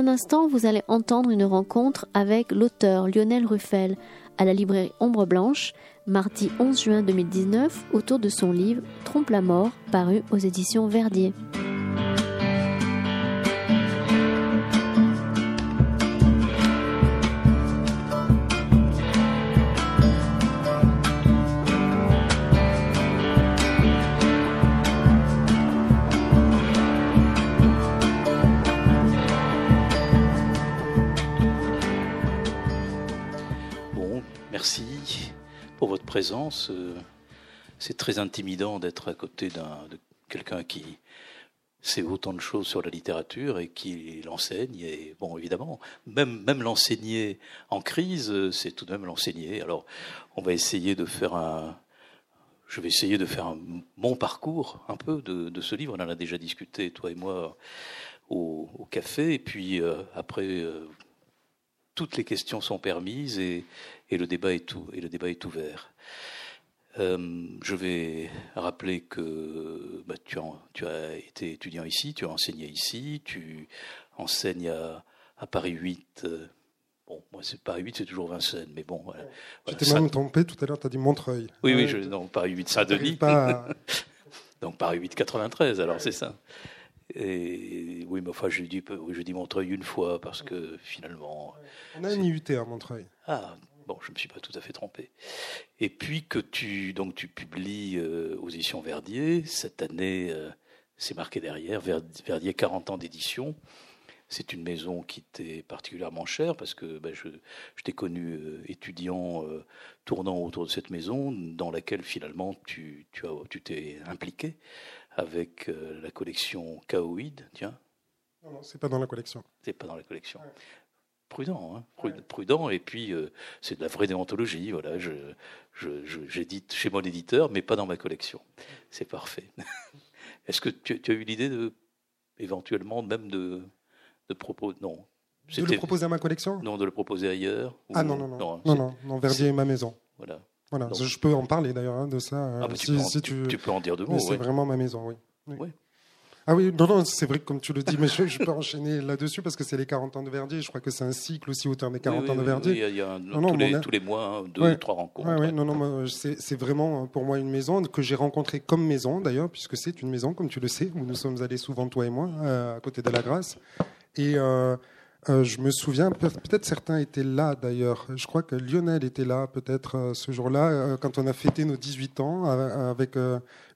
un instant, vous allez entendre une rencontre avec l'auteur Lionel Ruffel à la librairie Ombre Blanche, mardi 11 juin 2019, autour de son livre Trompe la mort, paru aux éditions Verdier. C'est très intimidant d'être à côté d'un, de quelqu'un qui sait autant de choses sur la littérature et qui l'enseigne. Et bon, évidemment, même, l'enseigner en crise, c'est tout de même l'enseigner. Alors, on va essayer de faire un. Je vais essayer de faire un bon parcours, un peu, de, ce livre. On en a déjà discuté, toi et moi, au, café. Et puis, euh, après, euh, toutes les questions sont permises et le débat est ouvert. Euh, je vais rappeler que bah, tu, tu, as été étudiant ici, tu as enseigné ici, tu enseignes à, Paris 8. Euh, bon, moi, c'est Paris 8, c'est toujours Vincennes, mais bon. Voilà. Tu t'es même trompé tout à l'heure, tu as dit Montreuil. Oui, oui, je, non, Paris 8 Saint-Denis. Donc Paris 8 93, alors c'est ça. Et oui, mais enfin, je dis, je dis Montreuil une fois parce que finalement. On a un IUT à Montreuil. Ah, bon, je ne me suis pas tout à fait trompé. Et puis que tu, donc, tu publies euh, aux éditions Verdier. Cette année, euh, c'est marqué derrière, Verdier 40 ans d'édition. C'est une maison qui t'est particulièrement chère parce que ben, je, je t'ai connu euh, étudiant tournant autour de cette maison dans laquelle finalement tu, tu, as, tu t'es impliqué avec la collection Kaoïd, tiens. Non, non, c'est pas dans la collection. C'est pas dans la collection prudent, hein, prudent. Et puis, euh, c'est de la vraie déontologie. Voilà, je, j'édite chez mon éditeur, mais pas dans ma collection. C'est parfait. Est-ce que tu, as eu l'idée de, éventuellement, même de, de proposer Non. De le proposer à ma collection? Non, de le proposer ailleurs. Ah non, non, non. Non, non, Verdier est ma maison. Voilà. Voilà, je peux en parler d'ailleurs hein, de ça. Ah, bah, tu, si, tu, tu, peux en dire deux mots. C'est vraiment ma maison, oui. oui. Ah oui, non, non, c'est vrai que comme tu le dis, mais je, peux enchaîner là-dessus parce que c'est les 40 ans de Verdier. Je crois que c'est un cycle aussi autour des 40 ans de Verdier. Oui, il y a, tous, les, mois, hein, deux, trois rencontres. Oui, non, non, c'est vraiment pour moi une maison que j'ai rencontrée comme maison d'ailleurs, puisque c'est une maison, comme tu le sais, où nous sommes allés souvent, toi et moi, euh, à côté de la Grâce. Et euh, euh, je me souviens, peut-être certains étaient là d'ailleurs. Je crois que Lionel était là peut-être euh, ce jour-là, euh, quand on a fêté nos 18 ans avec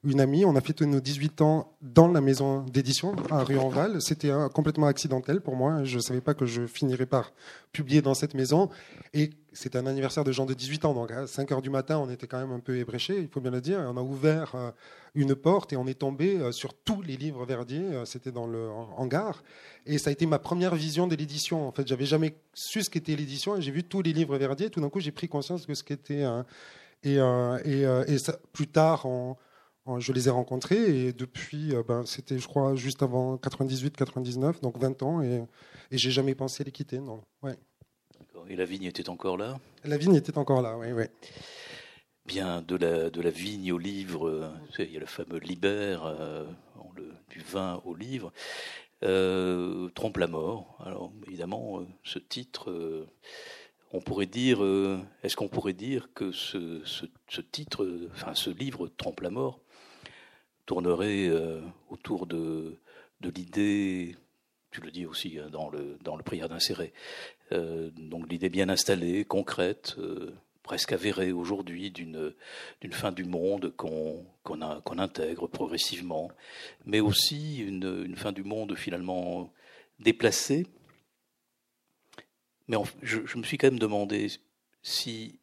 une amie. On a fêté nos 18 ans dans la maison d'édition à rue Enval. C'était complètement accidentel pour moi. Je ne savais pas que je finirais par publier dans cette maison. Et c'était un anniversaire de gens de 18 ans. Donc à 5 heures du matin, on était quand même un peu ébréché, il faut bien le dire. On a ouvert une porte et on est tombé sur tous les livres Verdier. C'était dans le hangar. Et ça a été ma première vision de l'édition. En fait, j'avais jamais su ce qu'était l'édition j'ai vu tous les livres Verdier. Tout d'un coup, j'ai pris conscience de ce qu'était. Et, euh, et, euh, plus tard, je les ai rencontrés et depuis, euh, ben, c'était, je crois, juste avant 98-99, donc 20 ans, et, et j'ai jamais pensé les quitter. Non. Ouais. Et la vigne était encore là? La vigne était encore là, oui, oui. Bien, de la, de la vigne au livre, il y a le fameux Libère, le, du vin au livre. Euh, Trompe la mort. Alors évidemment, euh, ce titre, euh, on pourrait dire, est-ce qu'on pourrait dire que ce, ce, titre, enfin ce livre Trompe la mort, tournerait autour de, de l'idée, tu le dis aussi hein, dans le, dans le prière d'insérer, donc l'idée bien installée, concrète, presque avérée aujourd'hui d'une fin du monde qu'on intègre progressivement, mais aussi une, une, fin du monde finalement déplacée. Mais je, me suis quand même demandé si,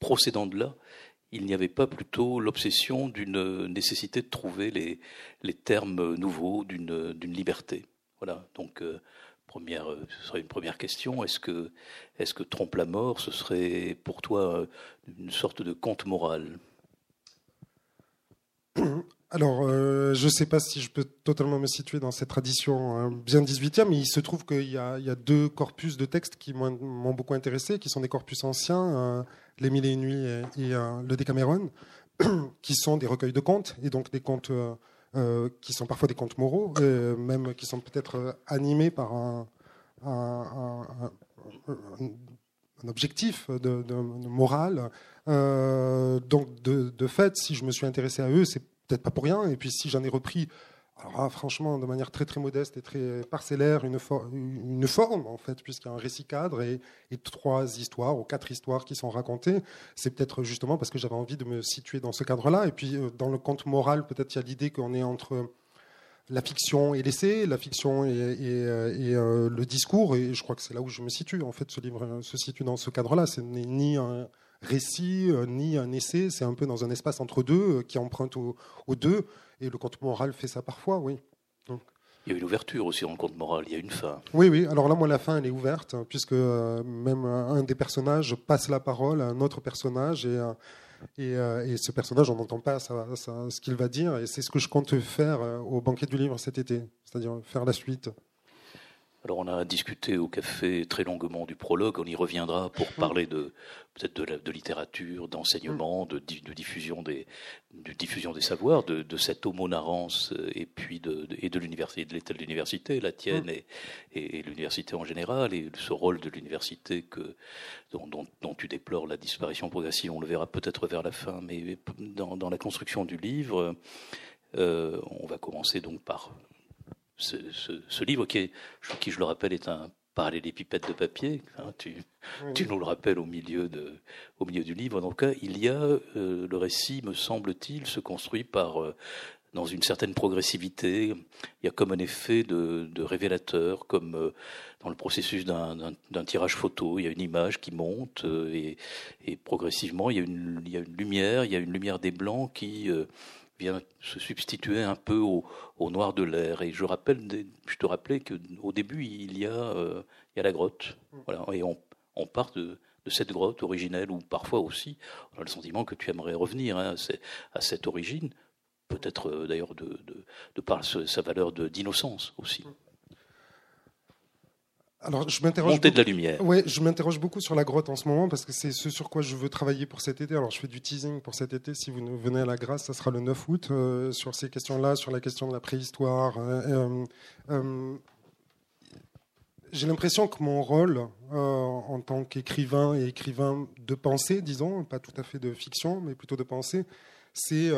procédant de là, il n'y avait pas plutôt l'obsession d'une nécessité de trouver les, les termes nouveaux d'une liberté. Voilà, donc euh, Première, euh, ce serait une première question. Est-ce que, est-ce que trompe la mort, ce serait pour toi euh, une sorte de conte moral? Alors, je ne sais pas si je peux totalement me situer dans cette tradition hein, bien 18e, mais il se trouve qu'il y, a deux corpus de textes qui m'ont beaucoup intéressé, qui sont des corpus anciens, Les Mille et une Nuits et, Le Décameron, qui sont des recueils de contes, et donc des contes qui sont parfois des contes moraux, même qui sont peut-être animés par un, objectif de, de moral. donc, de, fait, si je me suis intéressé à eux, c'est peut-être pas pour rien. Et puis, si j'en ai repris alors franchement, de manière très très modeste et très parcellaire, une, forme en fait, puisqu'il y a un récit cadre et, trois histoires ou quatre histoires qui sont racontées. C'est peut-être justement parce que j'avais envie de me situer dans ce cadre-là. Et puis euh, dans le conte moral, peut-être il y a l'idée qu'on est entre la fiction et l'essai, la fiction et, et, euh, le discours. Et je crois que c'est là où je me situe. En fait, ce livre se situe dans ce cadre-là. Ce n'est ni un récit euh, ni un essai. C'est un peu dans un espace entre deux qui emprunte aux deux. Et le conte moral fait ça parfois, oui. Il y a une ouverture aussi le conte moral, il y a une fin. Oui, oui. Alors là, moi, la fin, elle est ouverte, hein, puisque euh, même un des personnages passe la parole à un autre personnage, et, euh, euh, et, ce personnage, on n'entend pas ce qu'il va dire, et c'est ce que je compte faire au banquet du livre cet été, c'est-à-dire faire la suite. Alors on a discuté au café très longuement du prologue, on y reviendra pour mm. parler de peut-être de, littérature, d'enseignement, mm. de, diffusion des de diffusion des savoirs, de, cette homonarance euh, et puis de, et de l'université, de l'état de l'université, la tienne mm. et, l'université en général et ce rôle de l'université que dont, tu déplores la disparition progressive. On le verra peut-être vers la fin, mais dans, la construction du livre. Euh, on va commencer donc par ce, livre qui, est, qui, je le rappelle, est un parallélépipède de papier. Hein, tu, tu, nous le rappelles au milieu, de, au milieu du livre. En tout cas, il y a euh, le récit, me semble-t-il, se construit par euh, dans une certaine progressivité. Il y a comme un effet de, révélateur, comme euh, dans le processus d'un tirage photo. Il y a une image qui monte et, et, progressivement, il y, a une, il y a une lumière, il y a une lumière des blancs qui vient se substituer un peu au, noir de l'air. Et je rappelle, je te rappelais qu'au début il y a, euh, il y a la grotte, mm. voilà, et on, on part de, de, cette grotte originelle, ou parfois aussi, on a le sentiment que tu aimerais revenir hein, à, cette origine, peut-être euh, d'ailleurs de, de, de, par sa valeur d'innocence aussi. Alors, je m'interroge. de la lumière. Oui, je m'interroge beaucoup sur la grotte en ce moment parce que c'est ce sur quoi je veux travailler pour cet été. Alors, je fais du teasing pour cet été. Si vous venez à la grâce, ça sera le 9 août euh, sur ces questions-là, sur la question de la préhistoire. Euh, euh, j'ai l'impression que mon rôle en tant qu'écrivain et écrivain de pensée, disons, pas tout à fait de fiction, mais plutôt de pensée, c'est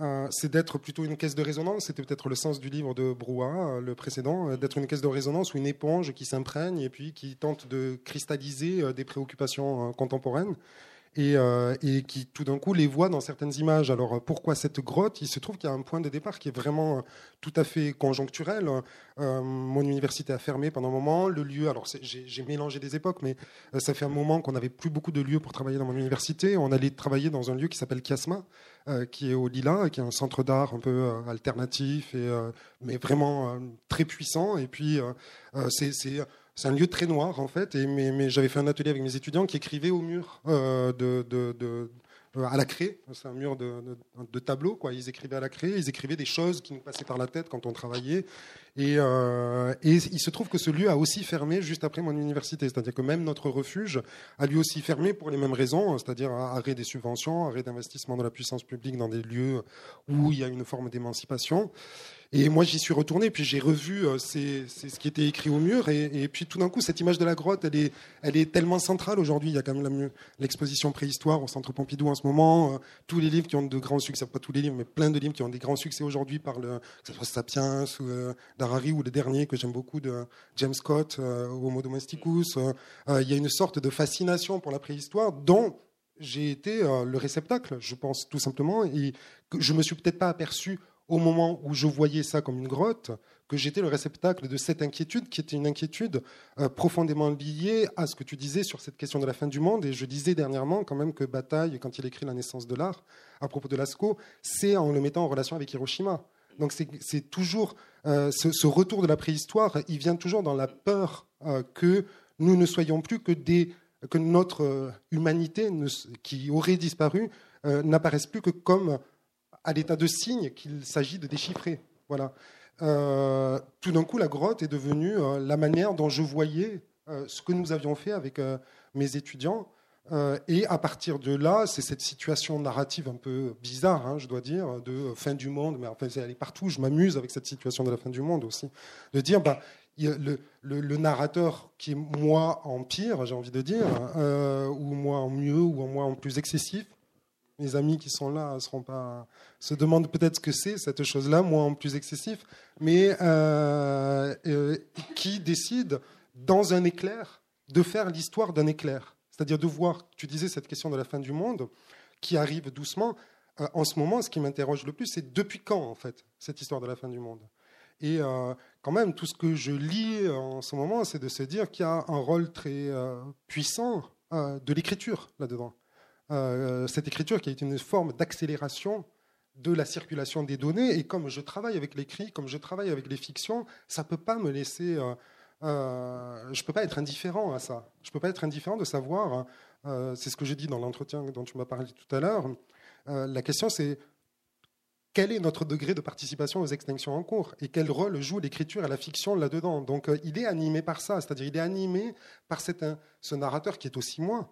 euh, c'est d'être plutôt une caisse de résonance. C'était peut-être le sens du livre de Brouat, euh, le précédent, euh, d'être une caisse de résonance ou une éponge qui s'imprègne et puis qui tente de cristalliser des préoccupations contemporaines. Euh, et, qui tout d'un coup les voit dans certaines images. Alors pourquoi cette grotte? Il se trouve qu'il y a un point de départ qui est vraiment euh, tout à fait conjoncturel. Euh, mon université a fermé pendant un moment. Le lieu, alors j'ai mélangé des époques, mais ça fait un moment qu'on n'avait plus beaucoup de lieux pour travailler dans mon université. On allait travailler dans un lieu qui s'appelle Kiasma, qui est au Lila, qui est un centre d'art un peu alternatif, et, mais vraiment très puissant. Et puis c'est c'est un lieu très noir en fait, mais, j'avais fait un atelier avec mes étudiants qui écrivaient au mur euh, de, euh, à la craie. C'est un mur de, de, tableaux. Quoi. Ils écrivaient à la craie, ils écrivaient des choses qui nous passaient par la tête quand on travaillait. Et, euh, et, il se trouve que ce lieu a aussi fermé juste après mon université. C'est-à-dire que même notre refuge a lui aussi fermé pour les mêmes raisons, c'est-à-dire arrêt des subventions, arrêt d'investissement de la puissance publique dans des lieux où il y a une forme d'émancipation. Et moi, j'y suis retourné, puis j'ai revu euh, c'est, ce qui était écrit au mur. Et, puis tout d'un coup, cette image de la grotte, elle est, elle est tellement centrale aujourd'hui. Il y a quand même l'exposition préhistoire au Centre Pompidou en ce moment. Euh, tous les livres qui ont de grands succès, pas tous les livres, mais plein de livres qui ont des grands succès aujourd'hui par le, que ce soit Sapiens ou euh, d'Harari ou le dernier que j'aime beaucoup de James Scott, Homo Domesticus. il y a une sorte de fascination pour la préhistoire dont j'ai été le réceptacle, je pense tout simplement, et que je me suis peut-être pas aperçu au moment où je voyais ça comme une grotte, que j'étais le réceptacle de cette inquiétude, qui était une inquiétude euh, profondément liée à ce que tu disais sur cette question de la fin du monde. Et je disais dernièrement quand même que Bataille, quand il écrit La naissance de l'art, à propos de Lascaux, c'est en le mettant en relation avec Hiroshima. Donc c'est toujours euh, ce, retour de la préhistoire, il vient toujours dans la peur euh, que nous ne soyons plus que des que notre humanité qui aurait disparu n'apparaisse plus que comme à l'état de signe qu'il s'agit de déchiffrer. Voilà. Euh, tout d'un coup, la grotte est devenue euh, la manière dont je voyais euh, ce que nous avions fait avec mes étudiants, et à partir de là, c'est cette situation narrative un peu bizarre, hein, je dois dire, de fin du monde, mais enfin, elle est partout, je m'amuse avec cette situation de la fin du monde aussi, de dire, bah, le, le, narrateur qui est moi en pire, j'ai envie de dire, ou moi en mieux, ou en moi en plus excessif, mes amis qui sont là se demandent peut-être ce que c'est cette chose-là, moi en plus excessif, mais euh, qui décide dans un éclair de faire l'histoire d'un éclair? C'est-à-dire de voir, tu disais cette question de la fin du monde, qui arrive doucement. Euh, en ce moment, ce qui m'interroge le plus, c'est depuis quand, en fait, cette histoire de la fin du monde? Et euh, quand même, tout ce que je lis en ce moment, c'est de se dire qu'il y a un rôle très euh, puissant de l'écriture là-dedans. Cette écriture qui est une forme d'accélération de la circulation des données. Et comme je travaille avec l'écrit, comme je travaille avec les fictions, ça ne peut pas me laisser euh, je ne peux pas être indifférent à ça. Je ne peux pas être indifférent de savoir, euh, c'est ce que j'ai dit dans l'entretien dont tu m'as parlé tout à l'heure, euh, la question c'est quel est notre degré de participation aux extinctions en cours et quel rôle joue l'écriture et la fiction là-dedans? Donc il est animé par ça, c'est-à-dire il est animé par ce narrateur qui est aussi moi,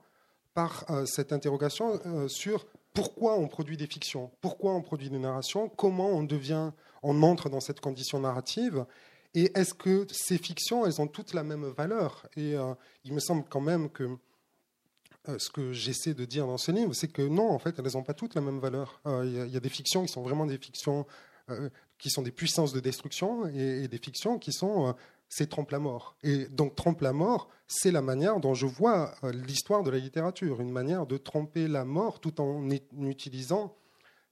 par cette interrogation sur pourquoi on produit des fictions, pourquoi on produit des narrations, comment on devient, on entre dans cette condition narrative et est-ce que ces fictions, elles ont toutes la même valeur? Et euh, il me semble quand même que euh, ce que j'essaie de dire dans ce livre, c'est que non, en fait, elles n'ont pas toutes la même valeur. Euh, il y, a des fictions qui sont vraiment des fictions qui sont des puissances de destruction et, des fictions qui sont c'est trompe la mort. Et donc trompe la mort, c'est la manière dont je vois l'histoire de la littérature, une manière de tromper la mort tout en utilisant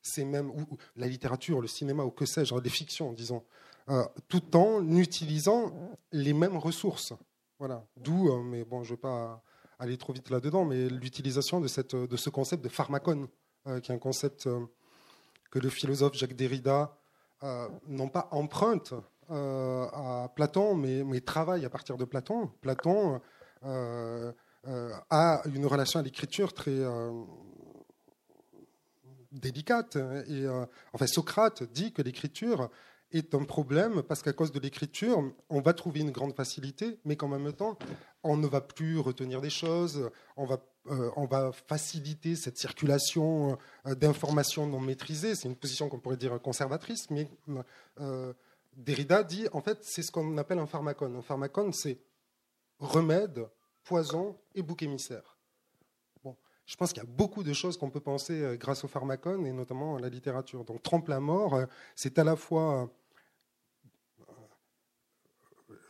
ces mêmes la littérature, le cinéma ou que sais-je, les fictions, disons, euh, tout en utilisant les mêmes ressources. Voilà. D'où, euh, mais bon, je ne vais pas aller trop vite là-dedans, mais l'utilisation de, cette, de ce concept de pharmacone, euh, qui est un concept que le philosophe Jacques Derrida, non pas emprunte à Platon, mais, travaille à partir de Platon. Platon a une relation à l'écriture très délicate. Et, enfin, Socrate dit que l'écriture est un problème parce qu'à cause de l'écriture, on va trouver une grande facilité, mais qu'en même temps, on ne va plus retenir des choses, on va, euh, faciliter cette circulation euh, d'informations non maîtrisées. C'est une position qu'on pourrait dire conservatrice, mais euh, Derrida dit, en fait, c'est ce qu'on appelle un pharmacone. Un pharmacone, c'est remède, poison et bouc émissaire. Bon, je pense qu'il y a beaucoup de choses qu'on peut penser grâce au pharmacone, et notamment à la littérature. Donc, Trompe la mort, c'est à la fois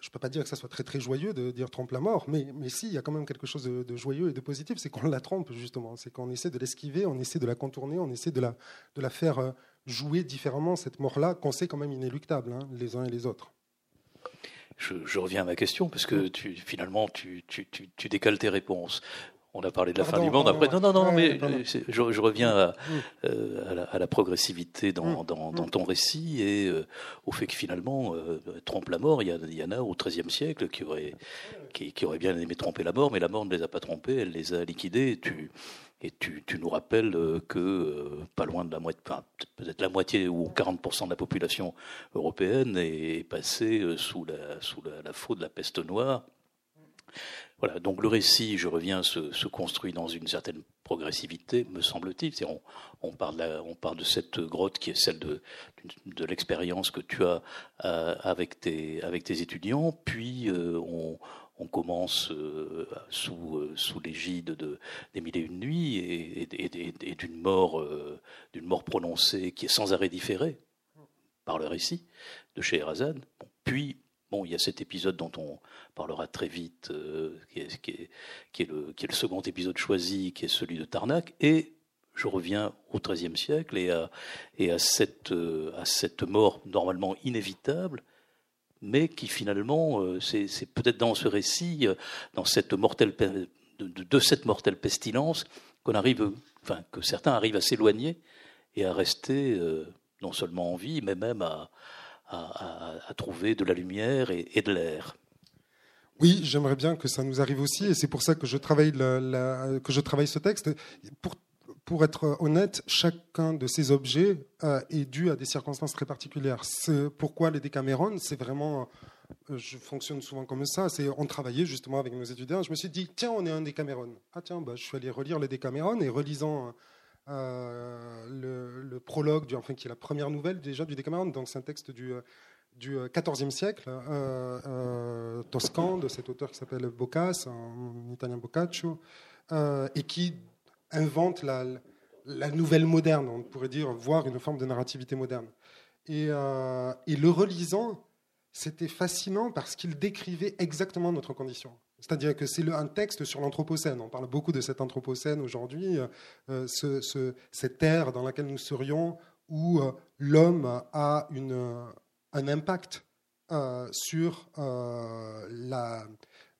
je ne peux pas dire que ça soit très très joyeux de dire trompe la mort, mais, mais si, il y a quand même quelque chose de, joyeux et de positif, c'est qu'on la trompe justement, c'est qu'on essaie de l'esquiver, on essaie de la contourner, on essaie de la, de la faire euh, jouer différemment, cette mort-là, qu'on sait quand même inéluctable, hein, les uns et les autres. Je, reviens à ma question, parce que tu, finalement, tu, tu, tu, décales tes réponses. On a parlé de la fin du monde. Après, non, non, non, mais je, reviens à, mm. euh, à, la, progressivité dans, mm. dans, dans, mm. ton récit et euh, au fait que finalement, euh, trompe la mort. Il y, en a au XIIIe siècle qui auraient, qui, qui auraient bien aimé tromper la mort, mais la mort ne les a pas trompés, elle les a liquidés. Et tu, et tu, tu nous rappelles que pas loin de la moitié, peut-être la moitié ou 40% de la population européenne est passée sous la, sous la, la faute de la peste noire. Voilà, donc le récit, je reviens, se, construit dans une certaine progressivité, me semble-t-il. On, on, parle de cette grotte qui est celle de, l'expérience que tu as euh, avec, tes, étudiants, puis euh, on, commence euh, sous, l'égide de, des mille et une nuits et, d'une mort, mort prononcée qui est sans arrêt différée par le récit de Scheherazade. puis Bon, il y a cet épisode dont on parlera très vite, euh, qui, est, le, second épisode choisi, qui est celui de Tarnac, et je reviens au XIIIe siècle et euh, à cette mort normalement inévitable, mais qui finalement, euh, c'est peut-être dans ce récit, dans cette mortelle, de, de cette mortelle pestilence, qu'on arrive, enfin, que certains arrivent à s'éloigner et à rester non seulement en vie, mais même à, à, trouver de la lumière et, de l'air. Oui, j'aimerais bien que ça nous arrive aussi, et c'est pour ça que je travaille, que je travaille ce texte. Pour, pour être honnête, chacun de ces objets euh, est dû à des circonstances très particulières. Pourquoi les Décameron C'est vraiment je fonctionne souvent comme ça. C'est on travaillait justement avec nos étudiants. Je me suis dit tiens, on est un Décameron. Ah tiens, bah, je suis allé relire le Décameron et relisant le, prologue, enfin qui est la première nouvelle déjà du Décameron. Donc c'est un texte du du XIVe siècle, toscan, de cet auteur qui s'appelle Boccace, en italien Boccaccio, et qui invente la, nouvelle moderne, on pourrait dire, voire une forme de narrativité moderne. Et, euh, le relisant, c'était fascinant parce qu'il décrivait exactement notre condition. C'est-à-dire que c'est un texte sur l'Anthropocène. On parle beaucoup de cet Anthropocène aujourd'hui, euh, ce, cette ère dans laquelle nous serions où euh, l'homme a un impact sur la,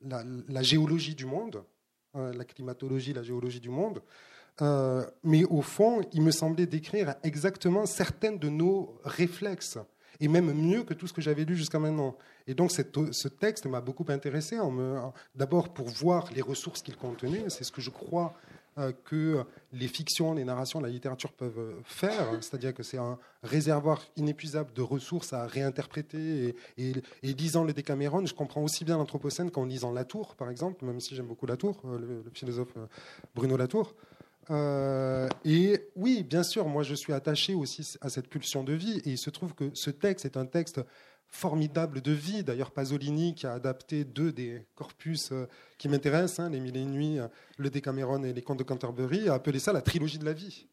la, géologie du monde, la climatologie, la géologie du monde. Euh, mais au fond, il me semblait décrire exactement certaines de nos réflexes, et même mieux que tout ce que j'avais lu jusqu'à maintenant. Et donc ce texte m'a beaucoup intéressé, d'abord pour voir les ressources qu'il contenait, c'est ce que je crois euh, que les fictions, les narrations, la littérature peuvent faire, c'est-à-dire que c'est un réservoir inépuisable de ressources à réinterpréter. Et, lisant le Décameron, je comprends aussi bien l'Anthropocène qu'en lisant Latour, par exemple, même si j'aime beaucoup Latour, euh, le philosophe Bruno Latour. Euh, et oui, bien sûr, moi je suis attaché aussi à cette pulsion de vie. Et il se trouve que ce texte est un texte formidable de vie. D'ailleurs, Pasolini, qui a adapté deux des corpus euh, qui m'intéressent, hein, Les Mille et Une Nuits, le Décameron et les Contes de Canterbury, a appelé ça la trilogie de la vie.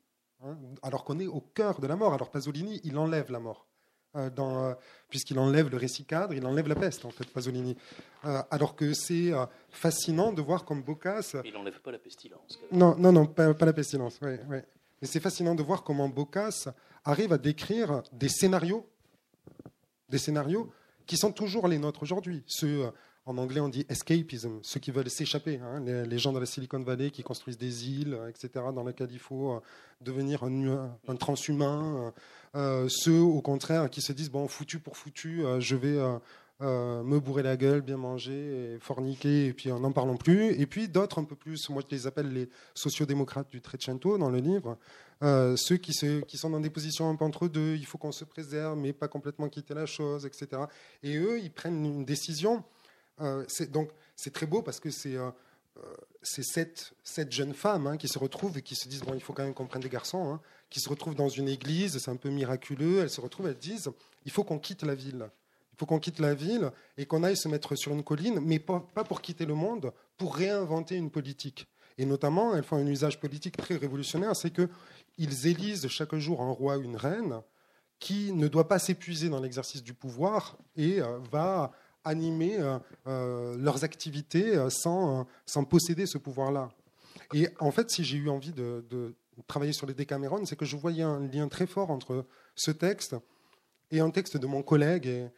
Hein, alors qu'on est au cœur de la mort. Alors Pasolini, il enlève la mort. Euh, euh, puisqu'il enlève le récit cadre, il enlève la peste, en fait, Pasolini. Euh, alors que c'est fascinant de voir comme Boccace. Il n'enlève pas la pestilence. Non, non, non, pas, la pestilence. Mais c'est fascinant de voir comment Boccace arrive à décrire des scénarios, des scénarios qui sont toujours les nôtres aujourd'hui. Ceux en anglais, on dit escapism, ceux qui veulent s'échapper. Hein, les, gens de la Silicon Valley qui construisent des îles, etc., dans lesquelles il faut euh, devenir un, transhumain. Euh, euh, ceux, au contraire, qui se disent bon, foutu pour foutu, je vais me bourrer la gueule, bien manger, forniquer, et puis n'en parlons plus. Et puis d'autres un peu plus, moi je les appelle les sociodémocrates du Trecento dans le livre, ceux qui, sont dans des positions un peu entre deux, il faut qu'on se préserve, mais pas complètement quitter la chose, etc. Et eux, ils prennent une décision euh, donc c'est très beau parce que c'est euh, euh, c'est sept, jeunes femmes hein, qui se retrouvent et qui se disent bon, il faut quand même qu'on prenne des garçons, hein, qui se retrouvent dans une église, c'est un peu miraculeux. Elles se retrouvent, elles disent il faut qu'on quitte la ville. Il faut qu'on quitte la ville et qu'on aille se mettre sur une colline, mais pas, pour quitter le monde, pour réinventer une politique. Et notamment, elles font un usage politique très révolutionnaire, c'est qu'ils élisent chaque jour un roi, une reine, qui ne doit pas s'épuiser dans l'exercice du pouvoir et va animer euh, euh, leurs activités euh, sans, sans posséder ce pouvoir-là. Et en fait, si j'ai eu envie de, travailler sur les Décameron, c'est que je voyais un lien très fort entre ce texte et un texte de mon collègue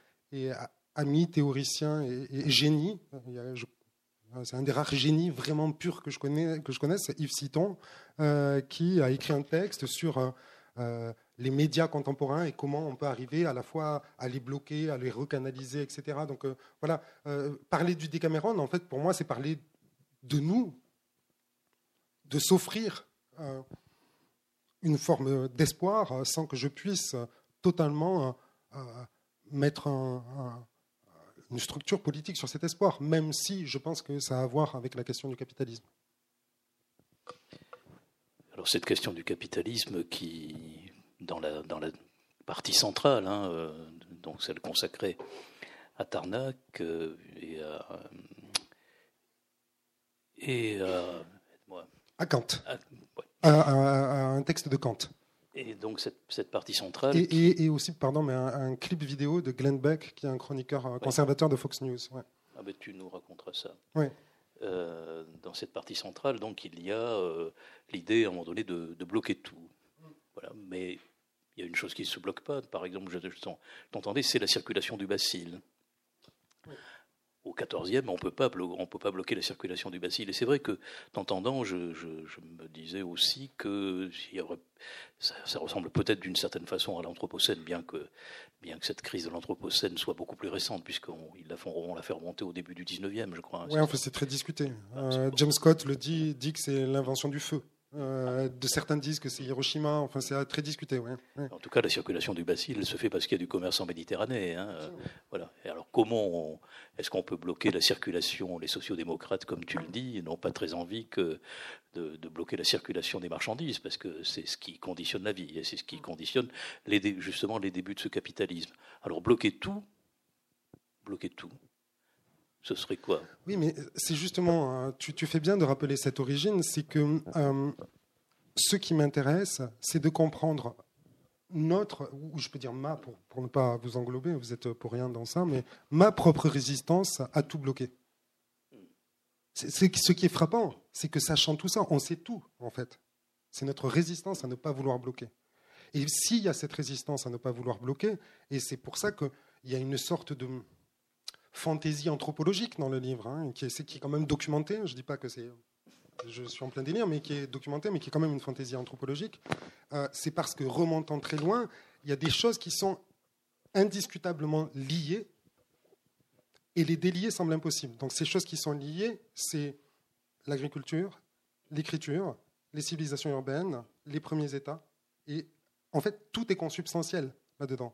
ami théoricien et, génie. C'est un des rares génies vraiment purs que je, connais, que je connaisse, Yves Citon, qui a écrit un texte sur les médias contemporains et comment on peut arriver à la fois à les bloquer, à les recanaliser, etc. Donc euh, voilà, euh, parler du Décameron, en fait, pour moi, c'est parler de nous, de s'offrir euh, une forme d'espoir sans que je puisse totalement mettre une structure politique sur cet espoir, même si je pense que ça a à voir avec la question du capitalisme. Alors cette question du capitalisme qui dans la, dans la partie centrale, hein, euh, donc celle consacrée à Tarnac euh, et à. Et à, Kant. À, un texte de Kant. Et donc cette, cette partie centrale. Et, et, aussi, pardon, mais un, clip vidéo de Glenn Beck, qui est un chroniqueur conservateur de Fox News. Ouais. Ah ben tu nous raconteras ça. Oui. Euh, dans cette partie centrale, donc il y a l'idée à un moment donné de, de bloquer tout. Voilà. Mais il y a une chose qui ne se bloque pas, par exemple, je, t'entendais, c'est la circulation du bacille. Au 14e, on ne peut pas bloquer la circulation du bacille. Et c'est vrai que, t'entendant, je, je, me disais aussi que ça, ressemble peut-être d'une certaine façon à l'Anthropocène, bien que, bien que cette crise de l'Anthropocène soit beaucoup plus récente, puisqu'ils la font, la fait remonter au début du 19e, je crois. Oui, enfin, c'est très discuté. Euh, James Scott le dit, dit que c'est l'invention du feu Euh, de certains disent que c'est Hiroshima. Enfin, c'est très discuté. Ouais. En tout cas, la circulation du bacille se fait parce qu'il y a du commerce en Méditerranée. Hein. Voilà. Et alors, comment est-ce qu'on peut bloquer la circulation Les sociodémocrates, comme tu le dis, n'ont pas très envie que de, bloquer la circulation des marchandises, parce que c'est ce qui conditionne la vie, et c'est ce qui conditionne les, justement les débuts de ce capitalisme. Alors, bloquer tout, bloquer tout, ce serait quoi? Oui, mais c'est justement, hein, tu, fais bien de rappeler cette origine, c'est que euh, ce qui m'intéresse, c'est de comprendre notre, ou je peux dire ma, pour, pour, ne pas vous englober, vous êtes pour rien dans ça, mais ma propre résistance à tout bloquer. C'est, ce qui est frappant, c'est que sachant tout ça, on sait tout, en fait. C'est notre résistance à ne pas vouloir bloquer. Et s'il y a cette résistance à ne pas vouloir bloquer, et c'est pour ça qu'il y a une sorte de, fantaisie anthropologique dans le livre, hein, qui, est, quand même documenté. Je ne dis pas que c'est je suis en plein délire, mais qui est documenté, mais qui est quand même une fantaisie anthropologique, euh, c'est parce que remontant très loin, il y a des choses qui sont indiscutablement liées, et les délier semble impossible. Donc ces choses qui sont liées, c'est l'agriculture, l'écriture, les civilisations urbaines, les premiers États, et en fait tout est consubstantiel là-dedans.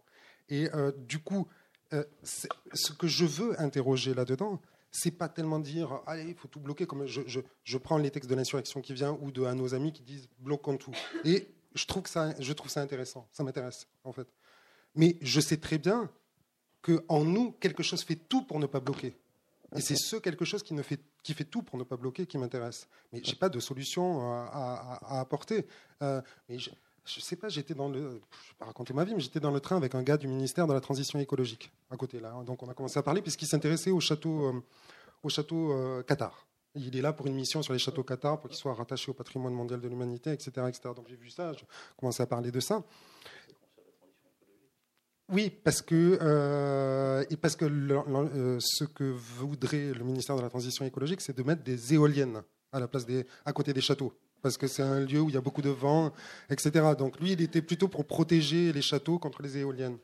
Et euh, du coup, euh, ce que je veux interroger là-dedans, c'est pas tellement dire allez, il faut tout bloquer, comme je, je, prends les textes de l'insurrection qui vient ou de à nos amis qui disent bloquons tout. Et je trouve, que ça, je trouve ça intéressant, ça m'intéresse en fait. Mais je sais très bien qu'en nous, quelque chose fait tout pour ne pas bloquer. Et c'est ce quelque chose qui, ne fait, qui fait tout pour ne pas bloquer qui m'intéresse. Mais je n'ai pas de solution à, à, apporter. Euh, mais je, sais pas, j'étais dans le, je vais pas raconter ma vie, mais j'étais dans le train avec un gars du ministère de la Transition écologique à côté là. Donc on a commencé à parler puisqu'il s'intéressait au château, euh, au château euh, Qatar. Il est là pour une mission sur les châteaux Qatar pour qu'ils soient rattachés au patrimoine mondial de l'humanité, etc., etc. Donc j'ai vu ça, je commençais à parler de ça. Oui, parce que, euh, parce que ce que voudrait le ministère de la Transition écologique, c'est de mettre des éoliennes à la place des, à côté des châteaux parce que c'est un lieu où il y a beaucoup de vent, etc. Donc lui, il était plutôt pour protéger les châteaux contre les éoliennes.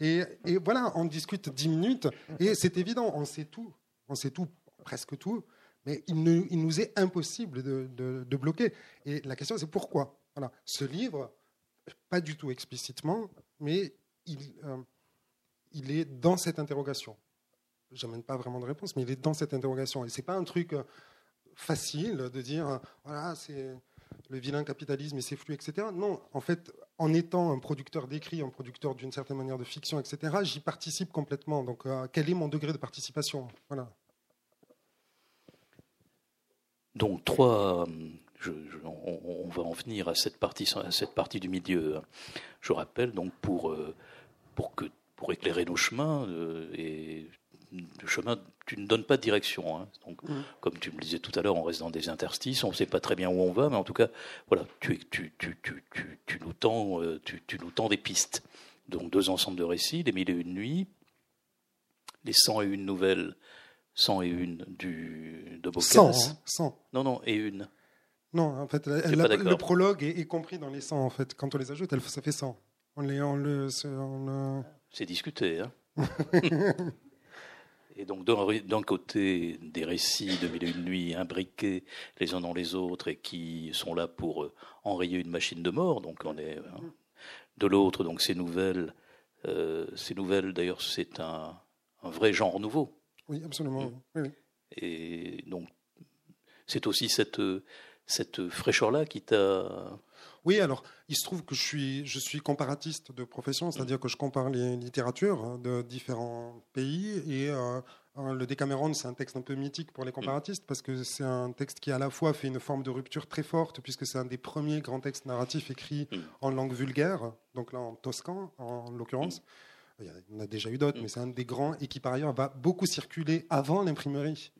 Et, voilà, on discute dix minutes, et c'est évident, on sait tout, on sait tout, presque tout, mais il, nous est impossible de, bloquer. Et la question, c'est pourquoi? Voilà. Ce livre, pas du tout explicitement, mais il, euh, il est dans cette interrogation. J'amène pas vraiment de réponse, mais il est dans cette interrogation. Et c'est pas un truc euh, facile de dire voilà, c'est le vilain capitalisme et c'est flux, etc. Non, en fait, en étant un producteur d'écrit, un producteur d'une certaine manière de fiction, etc., j'y participe complètement. Donc, euh, quel est mon degré de participation? Voilà. Donc, trois. on, va en venir à cette partie, cette partie du milieu. Je rappelle donc pour, euh, pour, que, pour éclairer nos chemins euh, et le chemin, tu ne donnes pas de direction. Hein. Donc, mm. comme tu me disais tout à l'heure, on reste dans des interstices, on ne sait pas très bien où on va, mais en tout cas, voilà, tu, tu, tu, tu nous, tends, euh, tu, nous tends des pistes. Donc, deux ensembles de récits, les mille et une nuits, les cent et une nouvelles, cent et une du, de Bocas. Cent, Non, non, et une. Non, en fait, le prologue est, compris dans les 100, en fait. Quand on les ajoute, ça fait 100. On les, on le, C'est discuté, hein Et donc, d'un côté, des récits de mille et une nuits imbriqués les uns dans les autres et qui sont là pour euh, enrayer une machine de mort. Donc, on est. Hein. De l'autre, donc, ces nouvelles. Euh, ces nouvelles, d'ailleurs, c'est un, un, vrai genre nouveau. Oui, absolument. Oui, Et donc, c'est aussi cette, cette fraîcheur-là qui t'a oui, alors il se trouve que je suis, je suis comparatiste de profession, c'est-à-dire que je compare les littératures hein, de différents pays et euh, le Décameron, c'est un texte un peu mythique pour les comparatistes parce que c'est un texte qui à la fois fait une forme de rupture très forte puisque c'est un des premiers grands textes narratifs écrits en langue vulgaire, donc là en toscan en l'occurrence. Il y en a déjà eu d'autres, mais c'est un des grands et qui par ailleurs va beaucoup circuler avant l'imprimerie.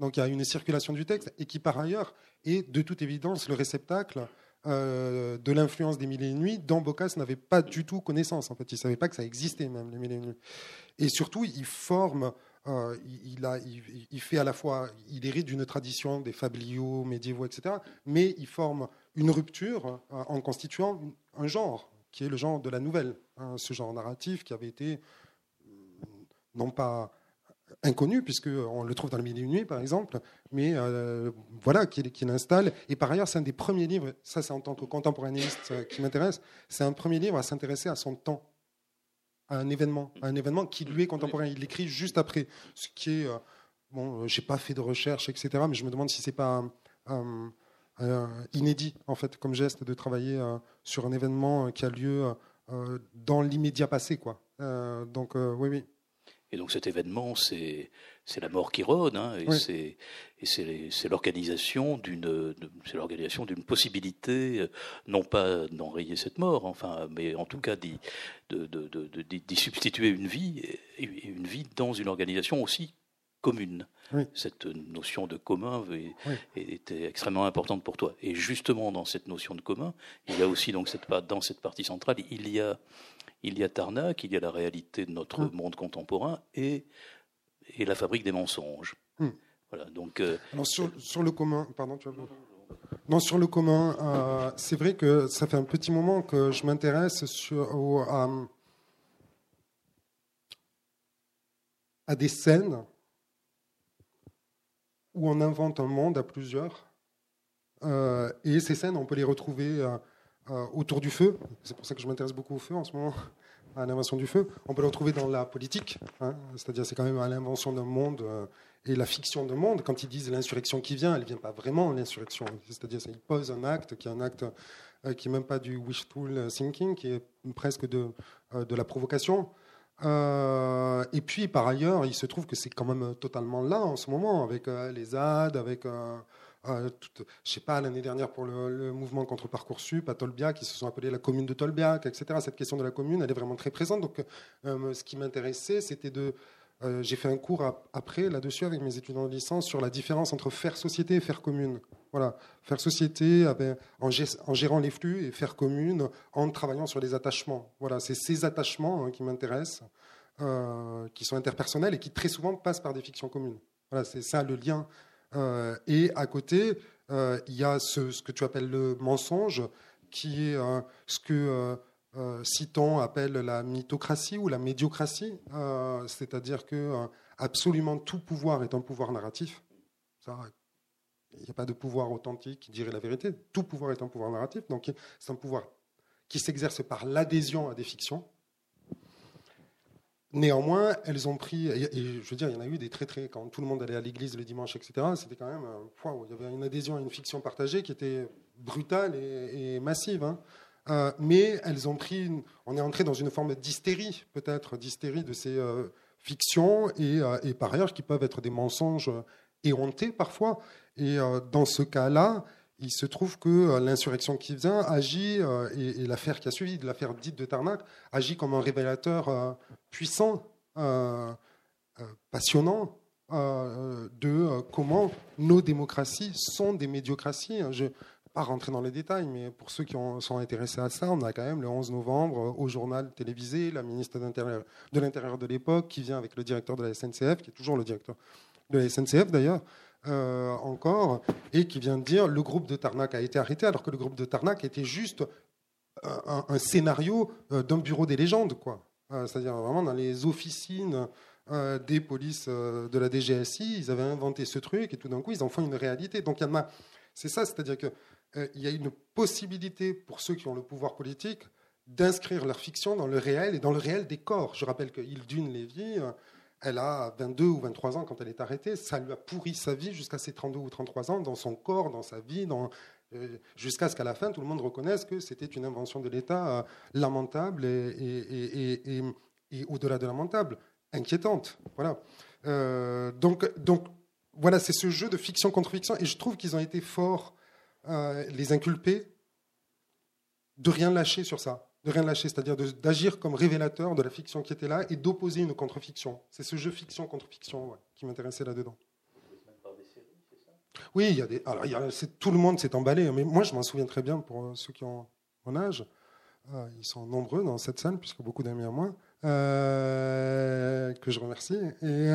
Donc il y a une circulation du texte et qui par ailleurs est de toute évidence le réceptacle euh, de l'influence des Mille et une nuits dont Bocas n'avait pas du tout connaissance. En fait, il savait pas que ça existait même les Mille et une nuits. Et surtout, il forme, euh, il, a, il, fait à la fois, il hérite d'une tradition des fabliaux médiévaux, etc. Mais il forme une rupture euh, en constituant un genre qui est le genre de la nouvelle, hein, ce genre narratif qui avait été non pas inconnu, puisqu'on le trouve dans le milieu nuit, par exemple, mais voilà, qu'il qui l'installe. Et par ailleurs, c'est un des premiers livres, ça c'est en tant que contemporanéiste qui m'intéresse, c'est un premier livre à s'intéresser à son temps, à un événement, à un événement qui lui est contemporain. Il l'écrit juste après, ce qui est... bon, j'ai pas fait de recherche, etc., mais je me demande si c'est pas... inédit en fait comme geste de travailler sur un événement qui a lieu dans l'immédiat passé quoi. donc oui oui. Et donc cet événement, c'est la mort qui rôde, hein, et c'est l'organisation d'une c'est l'organisation d'une possibilité, euh, non pas d'enrayer cette mort, enfin, mais en tout cas d'y de, de, de, substituer une vie, une vie dans une organisation aussi commune. Cette notion de commun était extrêmement importante pour toi. Et justement, dans cette notion de commun, il y a aussi donc cette, dans cette partie centrale, il y a il y a Tarnac, il y a la réalité de notre hum. monde contemporain et, et la fabrique des mensonges. Hum. Voilà, donc, euh, sur, sur, le commun, pardon, tu non, sur le commun, euh, c'est vrai que ça fait un petit moment que je m'intéresse sur, à des scènes où on invente un monde à plusieurs. Euh, et ces scènes, on peut les retrouver euh, autour du feu. C'est pour ça que je m'intéresse beaucoup au feu en ce moment, à l'invention du feu. On peut le retrouver dans la politique, hein. c'est-à-dire c'est quand même à l'invention d'un monde euh, et la fiction d'un monde. Quand ils disent l'insurrection qui vient, elle ne vient pas vraiment l'insurrection. C'est-à-dire qu'ils posent un acte qui est un acte euh, qui n'est même pas du wishful thinking, qui est presque de, de la provocation. et puis, par ailleurs, il se trouve que c'est quand même totalement là en ce moment, avec les ZAD, avec je ne sais pas, l'année dernière pour le, mouvement contre Parcoursup à Tolbiac, qui se sont appelés la commune de Tolbiac, etc. Cette question de la commune, elle est vraiment très présente. Donc, euh, ce qui m'intéressait, c'était de. Euh, j'ai fait un cours après là-dessus avec mes étudiants de licence sur la différence entre faire société et faire commune. Voilà, faire société en, gérant les flux et faire commune en travaillant sur les attachements. Voilà, c'est ces attachements hein, qui m'intéressent, qui sont interpersonnels et qui très souvent passent par des fictions communes. Voilà, c'est ça le lien euh, et à côté, euh, il y a ce, que tu appelles le mensonge, qui est euh, ce que Citon appelle la mythocratie ou la médiocratie, c'est-à-dire que absolument tout pouvoir est un pouvoir narratif. il n'y a pas de pouvoir authentique qui dirait la vérité. Tout pouvoir est un pouvoir narratif. Donc, c'est un pouvoir qui s'exerce par l'adhésion à des fictions. Néanmoins, elles ont pris, et, je veux dire, il y en a eu des très très, quand tout le monde allait à l'église le dimanche, etc., c'était quand même point où il y avait une adhésion à une fiction partagée qui était brutale et, massive. Hein. Euh, mais elles ont pris, on est entré dans une forme d'hystérie, peut-être, d'hystérie de ces euh, fictions, euh, et, par ailleurs qui peuvent être des mensonges éhontés parfois. Et dans ce cas-là, il se trouve que euh, l'insurrection qui vient agit, euh, et, l'affaire qui a suivi, l'affaire dite de Tarnac, agit comme un révélateur euh, puissant, passionnant, de comment nos démocraties sont des médiocraties. Je ne vais pas rentrer dans les détails, mais pour ceux qui sont intéressés à ça, on a quand même le 11 novembre au journal télévisé la ministre de l'Intérieur de l'époque qui vient avec le directeur de la SNCF, qui est toujours le directeur de la SNCF d'ailleurs, euh, encore, et qui vient de dire le groupe de Tarnac a été arrêté, alors que le groupe de Tarnac était juste un, scénario euh, d'un bureau des légendes, quoi. Euh, c'est-à-dire vraiment dans les officines des polices de la DGSI, ils avaient inventé ce truc et tout d'un coup ils en font une réalité. Donc il y a, c'est ça, c'est-à-dire qu'il il y a une possibilité pour ceux qui ont le pouvoir politique d'inscrire leur fiction dans le réel et dans le réel des corps. Je rappelle que Hildune Lévy, elle a 22 ou 23 ans quand elle est arrêtée. Ça lui a pourri sa vie jusqu'à ses 32 ou 33 ans, dans son corps, dans sa vie, euh, jusqu'à ce qu'à la fin, tout le monde reconnaisse que c'était une invention de l'État euh, lamentable et, au-delà de lamentable, inquiétante. Voilà. Euh, donc, donc, voilà, c'est ce jeu de fiction contre fiction. Et je trouve qu'ils ont été forts, les inculpés, de rien lâcher sur ça de rien lâcher, c'est-à-dire d'agir comme révélateur de la fiction qui était là et d'opposer une contre-fiction. C'est ce jeu fiction contre fiction qui m'intéressait là-dedans. Oui, il y a des. Alors, tout le monde s'est emballé, mais moi, je m'en souviens très bien pour euh, ceux qui ont mon âge. Euh, ils sont nombreux dans cette salle, puisque beaucoup d'amis à moi, euh, que je remercie. Et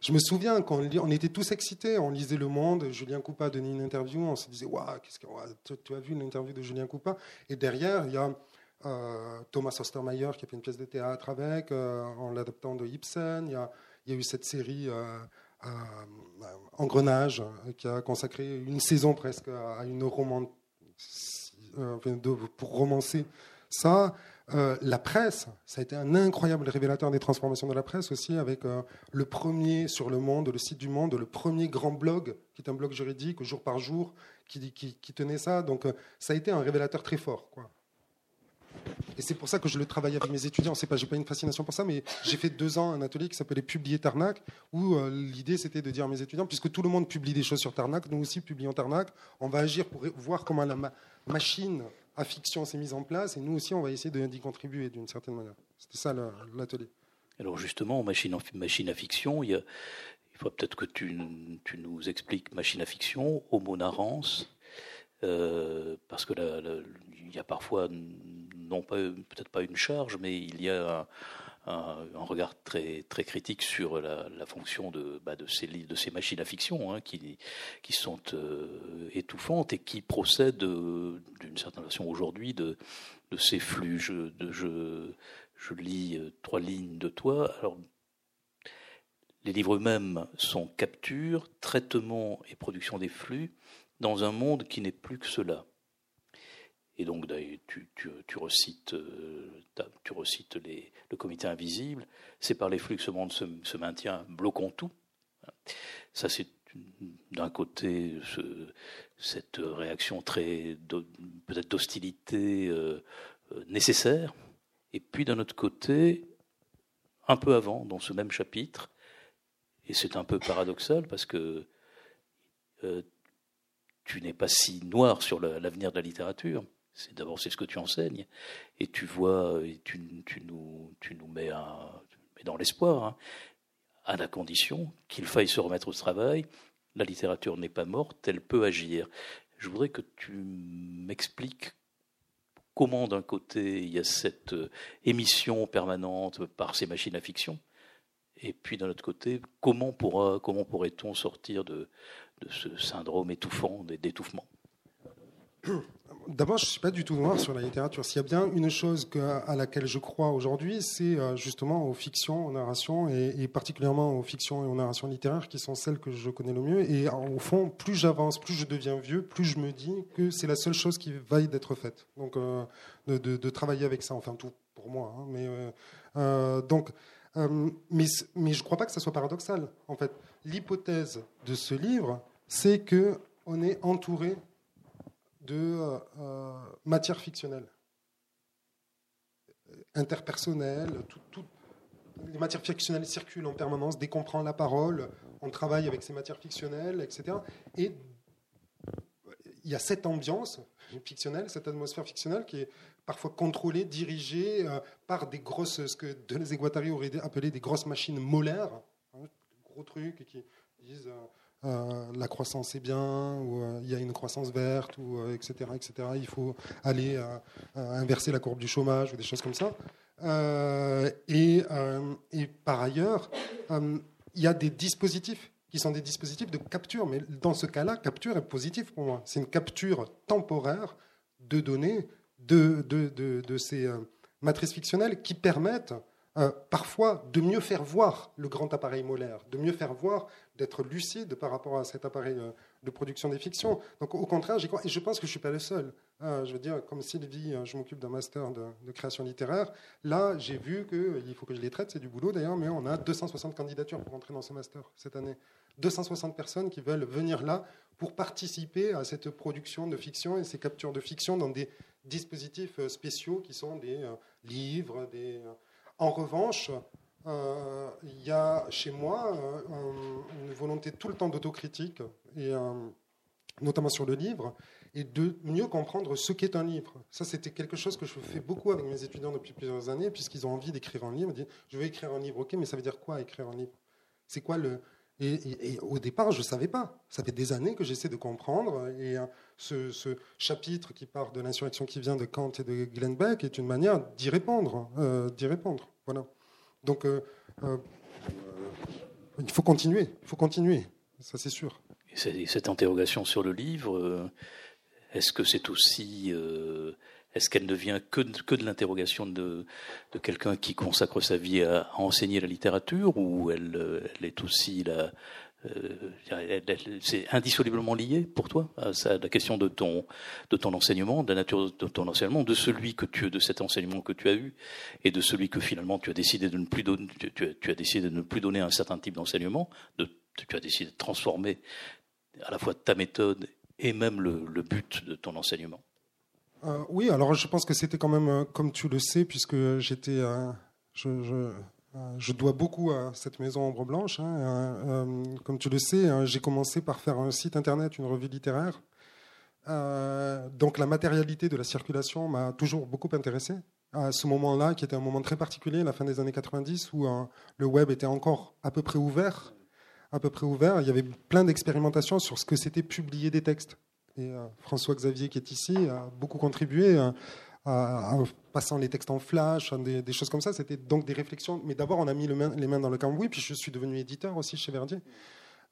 je me souviens quand on, était tous excités, on lisait Le Monde, Julien Coupa donnait une interview, on se disait Waouh, qu'est-ce que, tu, tu, as vu l'interview de Julien Coupa? Et derrière, il y a euh, Thomas Ostermeyer qui a fait une pièce de théâtre avec, euh, en l'adaptant de Ibsen. Il y, a, eu cette série Engrenage qui a consacré une saison presque à une roman pour romancer ça. Euh, la presse, ça a été un incroyable révélateur des transformations de la presse aussi, avec euh, le premier sur le Monde, le site du Monde, le premier grand blog, qui est un blog juridique, jour par jour, qui, qui, tenait ça. Donc euh, ça a été un révélateur très fort. Et c'est pour ça que je le travaille avec mes étudiants. C'est pas, j'ai pas une fascination pour ça, mais j'ai fait deux ans un atelier qui s'appelait Publier Tarnac, où l'idée c'était de dire à mes étudiants, puisque tout le monde publie des choses sur Tarnac, nous aussi publions Tarnac, on va agir pour voir comment la machine à fiction s'est mise en place et nous aussi on va essayer d'y contribuer d'une certaine manière. C'était ça l'atelier. Alors justement, machine, à fiction, il, il faut peut-être que tu, nous expliques machine à fiction, homo narrance, euh, parce que il y a parfois, non pas peut-être pas une charge, mais il y a un, regard très, très critique sur la, fonction de, bah, ces, de ces machines à fiction hein, qui, qui sont euh, étouffantes et qui procèdent euh, d'une certaine façon aujourd'hui de, ces flux. Je, je, je lis euh, trois lignes de toi. Alors, les livres eux-mêmes sont capture, traitement et production des flux dans un monde qui n'est plus que cela. Et donc, tu, tu, recites, euh, le comité invisible. C'est par les flux que ce monde se, maintient, bloquons tout. Ça, c'est d'un côté ce, cette réaction très peut-être d'hostilité euh, euh, nécessaire, et puis d'un autre côté, un peu avant, dans ce même chapitre, et c'est un peu paradoxal parce que tu n'es pas si noir sur l'avenir de la littérature, c'est d'abord c'est ce que tu enseignes. Et tu vois tu, nous tu nous mets, dans l'espoir hein, à la condition qu'il faille se remettre au travail. La littérature n'est pas morte elle peut agir. Je voudrais que tu m'expliques comment d'un côté il y a cette euh, émission permanente par ces machines à fiction et puis d'un autre côté comment pourra comment pourrait-on sortir de ce syndrome étouffant d'étouffement? D'abord, je ne suis pas du tout noir sur la littérature. S'il y a bien une chose à laquelle je crois aujourd'hui, c'est euh, justement aux fictions, aux narrations, et, particulièrement aux fictions et aux narrations littéraires qui sont celles que je connais le mieux. Et au fond, plus j'avance, plus je deviens vieux, plus je me dis que c'est la seule chose qui vaille d'être faite. Donc, euh, de, travailler avec ça, enfin tout pour moi. Hein. mais euh, donc, mais, je ne crois pas que ça soit paradoxal. En fait, l'hypothèse de ce livre, c'est que on est entouré de euh, euh, matière fictionnelle, interpersonnelle. les matières fictionnelles circulent en permanence. Dès la parole, on travaille avec ces matières fictionnelles, etc. Et il y a cette ambiance fictionnelle, cette atmosphère fictionnelle qui est parfois contrôlée, dirigée euh, par des grosses, ce que Deleuze et Guattari appelé des grosses machines molaires, hein, gros trucs qui disent euh, la croissance est bien, ou euh, il y a une croissance verte, ou etc., euh, etc. Il faut aller inverser la courbe du chômage ou des choses comme ça. Et, par ailleurs, il y a des dispositifs qui sont des dispositifs de capture, mais dans ce cas-là, capture est positif pour moi. C'est une capture temporaire de données de, ces matrices fictionnelles qui permettent parfois de mieux faire voir le grand appareil molaire, de mieux faire voir, d'être lucide par rapport à cet appareil euh, de production des fictions. Donc au contraire, et je pense que je ne suis pas le seul. Euh, je veux dire, comme Sylvie, je m'occupe d'un master de, création littéraire. Là, j'ai vu qu'il faut que je les traite, c'est du boulot d'ailleurs, mais on a 260 candidatures pour entrer dans ce master cette année. 260 personnes qui veulent venir là pour participer à cette production de fiction et ces captures de fiction dans des dispositifs spéciaux qui sont des livres, des en revanche, euh, il y a chez moi euh, une volonté tout le temps d'autocritique, et euh, notamment sur le livre, et de mieux comprendre ce qu'est un livre. Ça, c'était quelque chose que je fais beaucoup avec mes étudiants depuis plusieurs années, puisqu'ils ont envie d'écrire un livre. Disent, je veux écrire un livre, ok, mais ça veut dire quoi écrire un livre? C'est quoi le... Et, au départ, je ne savais pas. Ça fait des années que j'essaie de comprendre. Et ce, chapitre qui part de l'insurrection qui vient de Kant et de Glenn Beck est une manière d'y répondre. D'y répondre. Voilà. Donc, euh, euh, il faut continuer. Il faut continuer. Ça, c'est sûr. Et cette interrogation sur le livre, est-ce que c'est aussi est-ce qu'elle ne vient que de, l'interrogation de, quelqu'un qui consacre sa vie à, enseigner la littérature, ou elle, est aussi la, euh, c'est indissolublement lié pour toi à la question de ton, de ton enseignement, de la nature de ton enseignement, de celui que tu, de cet enseignement que tu as eu et de celui que finalement tu as décidé de ne plus donner, tu, as, décidé de ne plus donner un certain type d'enseignement, de, tu as décidé de transformer à la fois ta méthode et même le, but de ton enseignement. Euh, oui, alors je pense que c'était quand même, euh, comme tu le sais, puisque j'étais, je, je euh, je dois beaucoup à cette maison Ombre Blanche. Hein. Euh, euh, comme tu le sais, hein, j'ai commencé par faire un site internet, une revue littéraire. donc la matérialité de la circulation m'a toujours beaucoup intéressé. À ce moment-là, qui était un moment très particulier, la fin des années 90, où le web était encore à peu près ouvert, à peu près ouvert, il y avait plein d'expérimentations sur ce que c'était publier des textes. Et François Xavier, qui est ici, a beaucoup contribué en passant les textes en flash, des, choses comme ça. C'était donc des réflexions. Mais d'abord, on a mis les mains dans le cambouis, puis je suis devenu éditeur aussi chez Verdier.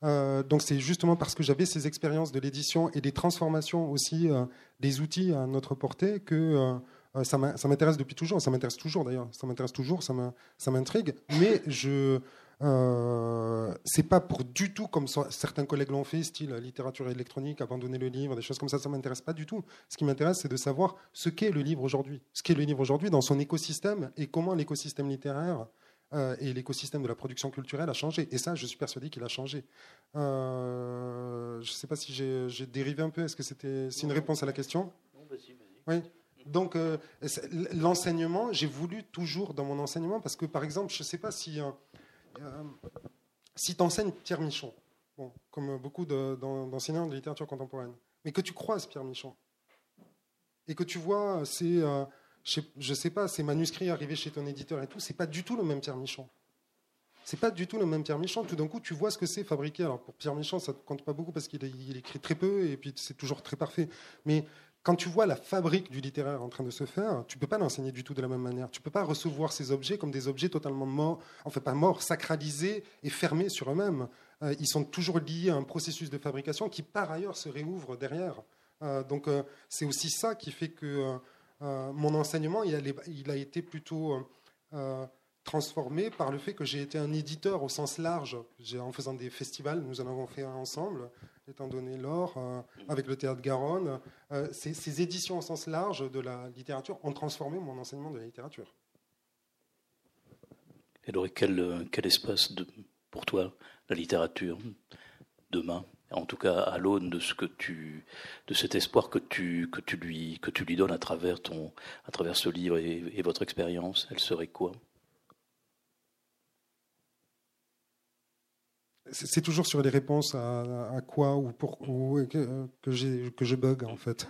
Euh, donc c'est justement parce que j'avais ces expériences de l'édition et des transformations aussi euh, des outils à notre portée que euh, ça m'intéresse depuis toujours. Ça m'intéresse toujours d'ailleurs. Ça m'intéresse toujours, ça m'intrigue. Mais je euh, c'est pas pour du tout comme certains collègues l'ont fait, style littérature électronique, abandonner le livre, des choses comme ça. Ça m'intéresse pas du tout. Ce qui m'intéresse, c'est de savoir ce qu'est le livre aujourd'hui, ce qu'est le livre aujourd'hui dans son écosystème et comment l'écosystème littéraire euh, et l'écosystème de la production culturelle a changé. Et ça, je suis persuadé qu'il a changé. Euh, je ne sais pas si j'ai dérivé un peu. Est-ce que c'était une réponse à la question? Non, vas-y, vas-y. Oui. Donc, l'enseignement, j'ai voulu toujours dans mon enseignement, parce que par exemple, je ne sais pas si euh, si tu enseignes Pierre Michon, bon, comme beaucoup d'enseignants de, littérature contemporaine, mais que tu croises Pierre Michon, et que tu vois ces, euh, je sais pas, ces manuscrits arriver chez ton éditeur et tout, c'est pas du tout le même Pierre Michon. C'est pas du tout le même Pierre Michon. Tout d'un coup, tu vois ce que c'est fabriquer. Alors pour Pierre Michon, ça ne compte pas beaucoup parce qu'il écrit très peu et puis c'est toujours très parfait. Mais quand tu vois la fabrique du littéraire en train de se faire, tu peux pas l'enseigner du tout de la même manière. Tu peux pas recevoir ces objets comme des objets totalement morts, enfin pas morts, sacralisés et fermés sur eux-mêmes. Euh, ils sont toujours liés à un processus de fabrication qui par ailleurs se réouvre derrière. Euh, donc euh, c'est aussi ça qui fait que mon enseignement, il a, été plutôt transformé par le fait que j'ai été un éditeur au sens large. En faisant des festivals, nous en avons fait un ensemble étant donné l'or, euh, avec le théâtre Garonne. Euh, ces, éditions au sens large de la littérature ont transformé mon enseignement de la littérature. Elle aurait quel, quel espace de, pour toi, la littérature, demain en tout cas à l'aune de ce que tu, de cet espoir que tu, que tu lui, que tu lui donnes à travers ton, à travers ce livre et votre expérience, elle serait quoi? C'est toujours sur les réponses à, quoi ou pour que, que, que je bug en fait.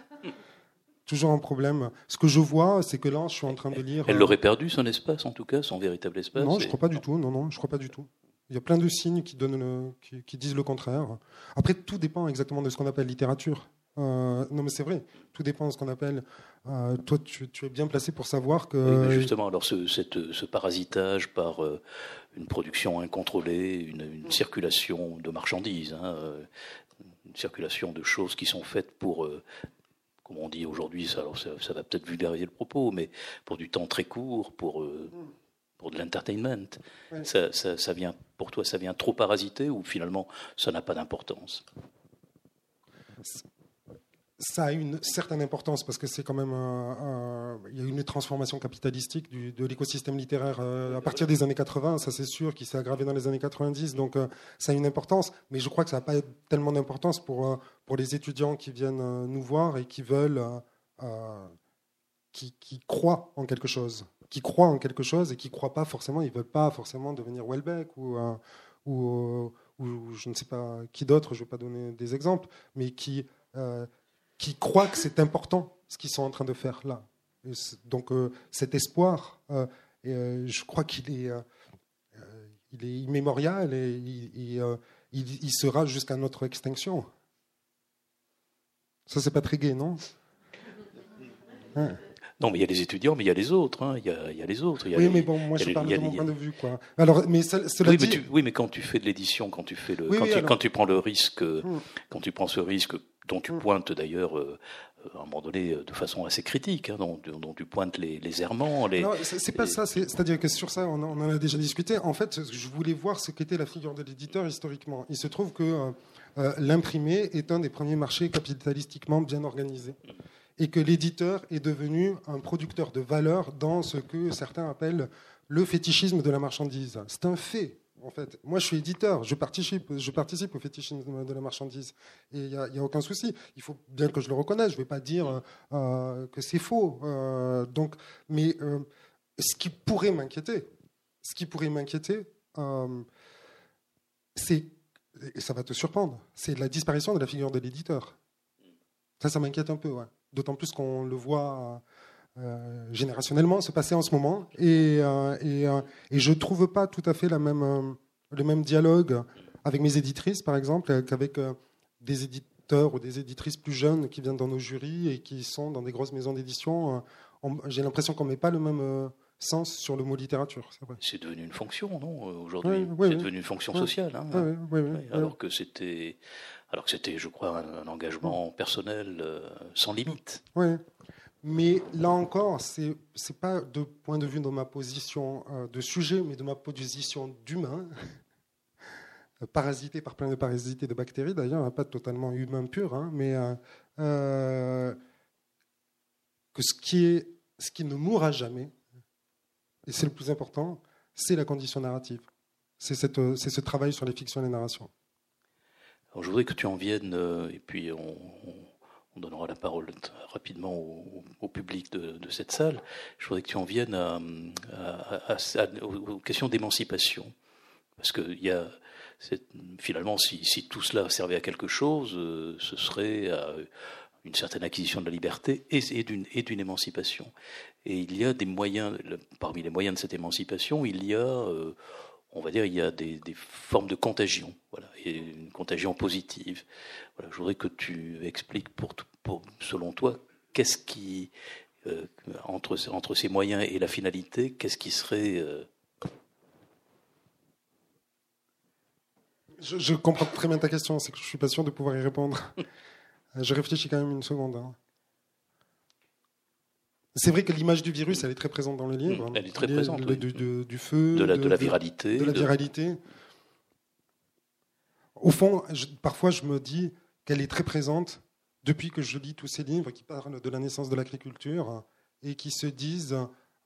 toujours un problème. Ce que je vois, c'est que là, je suis en train de lire. Elle l'aurait perdu son espace, en tout cas, son véritable espace. Non, je crois pas du tout. Non, non, je crois pas du tout. Il y a plein de signes qui, donnent qui, disent le contraire. Après, tout dépend exactement de ce qu'on appelle littérature. Euh, non, mais c'est vrai. Tout dépend de ce qu'on appelle. Euh, toi, tu, es bien placé pour savoir que. justement, alors ce, ce parasitage par euh, une production incontrôlée, une, circulation de marchandises, hein, une circulation de choses qui sont faites pour, comme on dit aujourd'hui, ça, ça, va peut-être vulgariser le propos, mais pour du temps très court, pour, pour de l'entertainment. Ça, ça, vient, pour toi, ça vient trop parasiter ou finalement ça n'a pas d'importance? Ça a une certaine importance parce que c'est quand même il y a une transformation capitalistique de l'écosystème littéraire euh, à partir des années 80, ça c'est sûr, qui s'est aggravé dans les années 90, donc euh, ça a une importance, mais je crois que ça n'a pas tellement d'importance pour euh, pour les étudiants qui viennent nous voir et qui veulent qui, qui, croient en quelque chose, qui croient en quelque chose et qui croient pas forcément, ils veulent pas forcément devenir Welbeck ou, ou je ne sais pas qui d'autre, je ne vais pas donner des exemples, mais qui qui croient que c'est important ce qu'ils sont en train de faire là. donc euh, cet espoir, euh, euh, je crois qu'il est, il est immémorial et il, il, sera jusqu'à notre extinction. Ça, c'est pas très gai, non? Hein non, mais il y a les étudiants, mais il y a les autres. Hein. Il, y a, il, y a, les autres. oui, mais bon, moi je parle de mon point de vue. Quoi. Alors, mais cela oui, dit... mais tu, oui, mais quand tu fais de l'édition, quand tu fais le, quand, tu, quand, tu, prends le risque, hmm. quand tu prends ce risque dont tu hmm. pointes d'ailleurs euh, à un moment donné, de façon assez critique, hein, dont, dont, tu pointes les, les errements. Les, non, c'est pas ça. C'est-à-dire que sur ça, on, en a déjà discuté. En fait, je voulais voir ce qu'était la figure de l'éditeur historiquement. Il se trouve que euh, l'imprimé est un des premiers marchés capitalistiquement bien organisés et que l'éditeur est devenu un producteur de valeur dans ce que certains appellent le fétichisme de la marchandise. C'est un fait. En fait, moi, je suis éditeur, je participe, au fétichisme de la marchandise, et il n'y a, aucun souci. Il faut bien que je le reconnaisse. Je ne vais pas dire euh, que c'est faux. Euh, donc, mais ce qui pourrait m'inquiéter, ce qui pourrait m'inquiéter, c'est et ça va te surprendre, c'est la disparition de la figure de l'éditeur. Ça, ça m'inquiète un peu, d'autant plus qu'on le voit euh, générationnellement se passer en ce moment. Et, euh, et, euh, et, je ne trouve pas tout à fait la même, le même dialogue avec mes éditrices, par exemple, qu'avec des éditeurs ou des éditrices plus jeunes qui viennent dans nos jurys et qui sont dans des grosses maisons d'édition. J'ai l'impression qu'on ne met pas le même sens sur le mot littérature. C'est devenu une fonction, non euh, Aujourd'hui, c'est devenu une fonction sociale. Hein. alors que c'était, alors que c'était, je crois, un, engagement personnel euh, sans limite. Oui. Mais là encore, c'est c'est pas de point de vue de ma position euh, de sujet, mais de ma position d'humain, parasité par plein de parasites de bactéries d'ailleurs, hein, pas totalement humain pur, hein, mais que ce qui est, ce qui ne mourra jamais, et c'est le plus important, c'est la condition narrative. C'est euh, ce travail sur les fictions et les narrations. Alors, je voudrais que tu en viennes, euh, et puis on, donnera la parole rapidement au, public de, cette salle. Je voudrais que tu en viennes à, aux questions d'émancipation. Parce que finalement, si, tout cela servait à quelque chose, euh, ce serait une certaine acquisition de la liberté et, et d'une émancipation. Et il y a des moyens, parmi les moyens de cette émancipation, il y a, euh, on va dire, il y a des, formes de contagion, voilà, une contagion positive. Je voudrais que tu expliques, selon toi, qu'est-ce qui, euh, entre, entre ces moyens et la finalité, qu'est-ce qui serait euh, je, comprends très bien ta question, c'est que je suis pas sûr de pouvoir y répondre. je réfléchis quand même une seconde. Hein. C'est vrai que l'image du virus, elle est très présente dans le livre. Elle est très présente. du, feu, de la, de la viralité. De, la viralité. Au fond, parfois, je me dis qu'elle est très présente depuis que je lis tous ces livres qui parlent de la naissance de l'agriculture et qui se disent,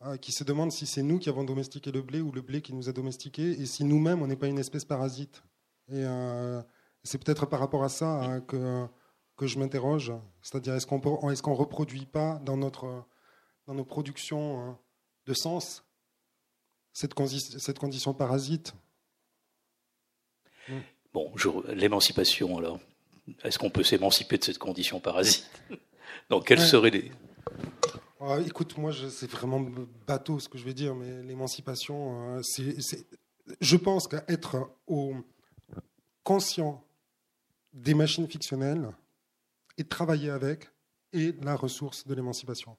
euh, qui se demandent si c'est nous qui avons domestiqué le blé ou le blé qui nous a domestiqués et si nous-mêmes, on n'est pas une espèce parasite. Et euh, c'est peut-être par rapport à ça hein, que, que je m'interroge. C'est-à-dire, est-ce qu'on est ne reproduit pas dans notre dans nos productions hein, de sens, cette, cette condition parasite. Bon, l'émancipation, alors, est-ce qu'on peut s'émanciper de cette condition parasite? Donc, quelles seraient les... Ah, écoute, moi, c'est vraiment bateau ce que je vais dire, mais l'émancipation, euh, c'est, je pense qu'être au conscient des machines fictionnelles et travailler avec est la ressource de l'émancipation.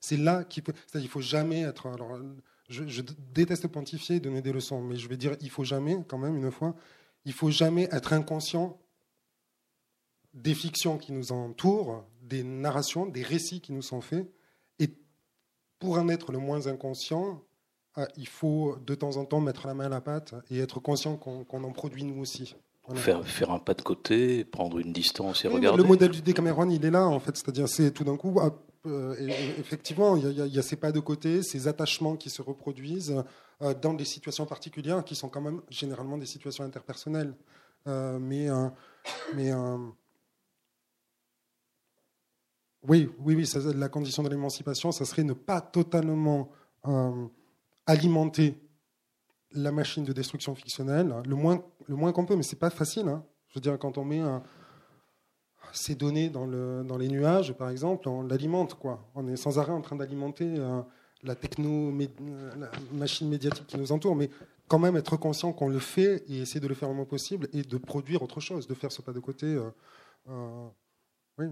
C'est là qu'il. C'est-à-dire, il faut jamais être. Alors, je, déteste pontifier, donner des leçons, mais je vais dire, il faut jamais, quand même, une fois, il faut jamais être inconscient des fictions qui nous entourent, des narrations, des récits qui nous sont faits. Et pour en être le moins inconscient, ah, il faut de temps en temps mettre la main à la pâte et être conscient qu'on en produit nous aussi. Faire, faire un pas de côté, prendre une distance et regarder. Le modèle du Décameron, il est là, en fait. C'est-à-dire, c'est tout d'un coup, euh, effectivement, il y, a, ces pas de côté, ces attachements qui se reproduisent euh, dans des situations particulières qui sont quand même généralement des situations interpersonnelles. Euh, mais mais oui, oui, oui, la condition de l'émancipation, ça serait ne pas totalement alimenter la machine de destruction fictionnelle, le moins, le moins qu'on peut, mais c'est pas facile. Hein. Je veux dire, quand on met un, ces données dans, le, dans les nuages, par exemple, on l'alimente. On est sans arrêt en train d'alimenter euh, la techno, la machine médiatique qui nous entoure, mais quand même être conscient qu'on le fait et essayer de le faire le moins possible et de produire autre chose, de faire ce pas de côté euh, euh, oui,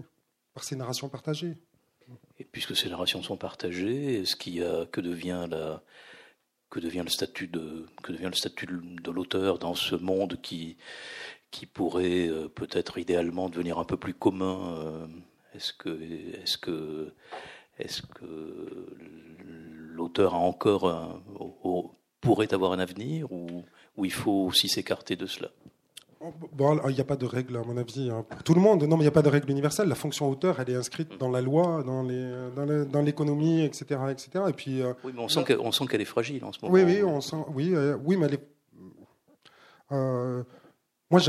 par ces narrations partagées. Et puisque ces narrations sont partagées, est-ce qu'il a, que devient la, que devient le statut de que devient le statut de l'auteur dans ce monde qui qui pourrait euh, peut-être idéalement devenir un peu plus commun. Euh, Est-ce que, est-ce que, est-ce que l'auteur a encore pourrait avoir un avenir ou, ou il faut aussi s'écarter de cela? Bon, il n'y a pas de règle, à mon avis, hein. pour tout le monde. Non, mais il n'y a pas de règle universelle. La fonction auteur, elle est inscrite dans la loi, dans, les, dans, l'économie, etc., etc. Et puis, euh, oui, mais on sent, qu'elle, est fragile en ce moment. Oui, oui, on sent, oui, euh, oui mais elle est. Euh, moi,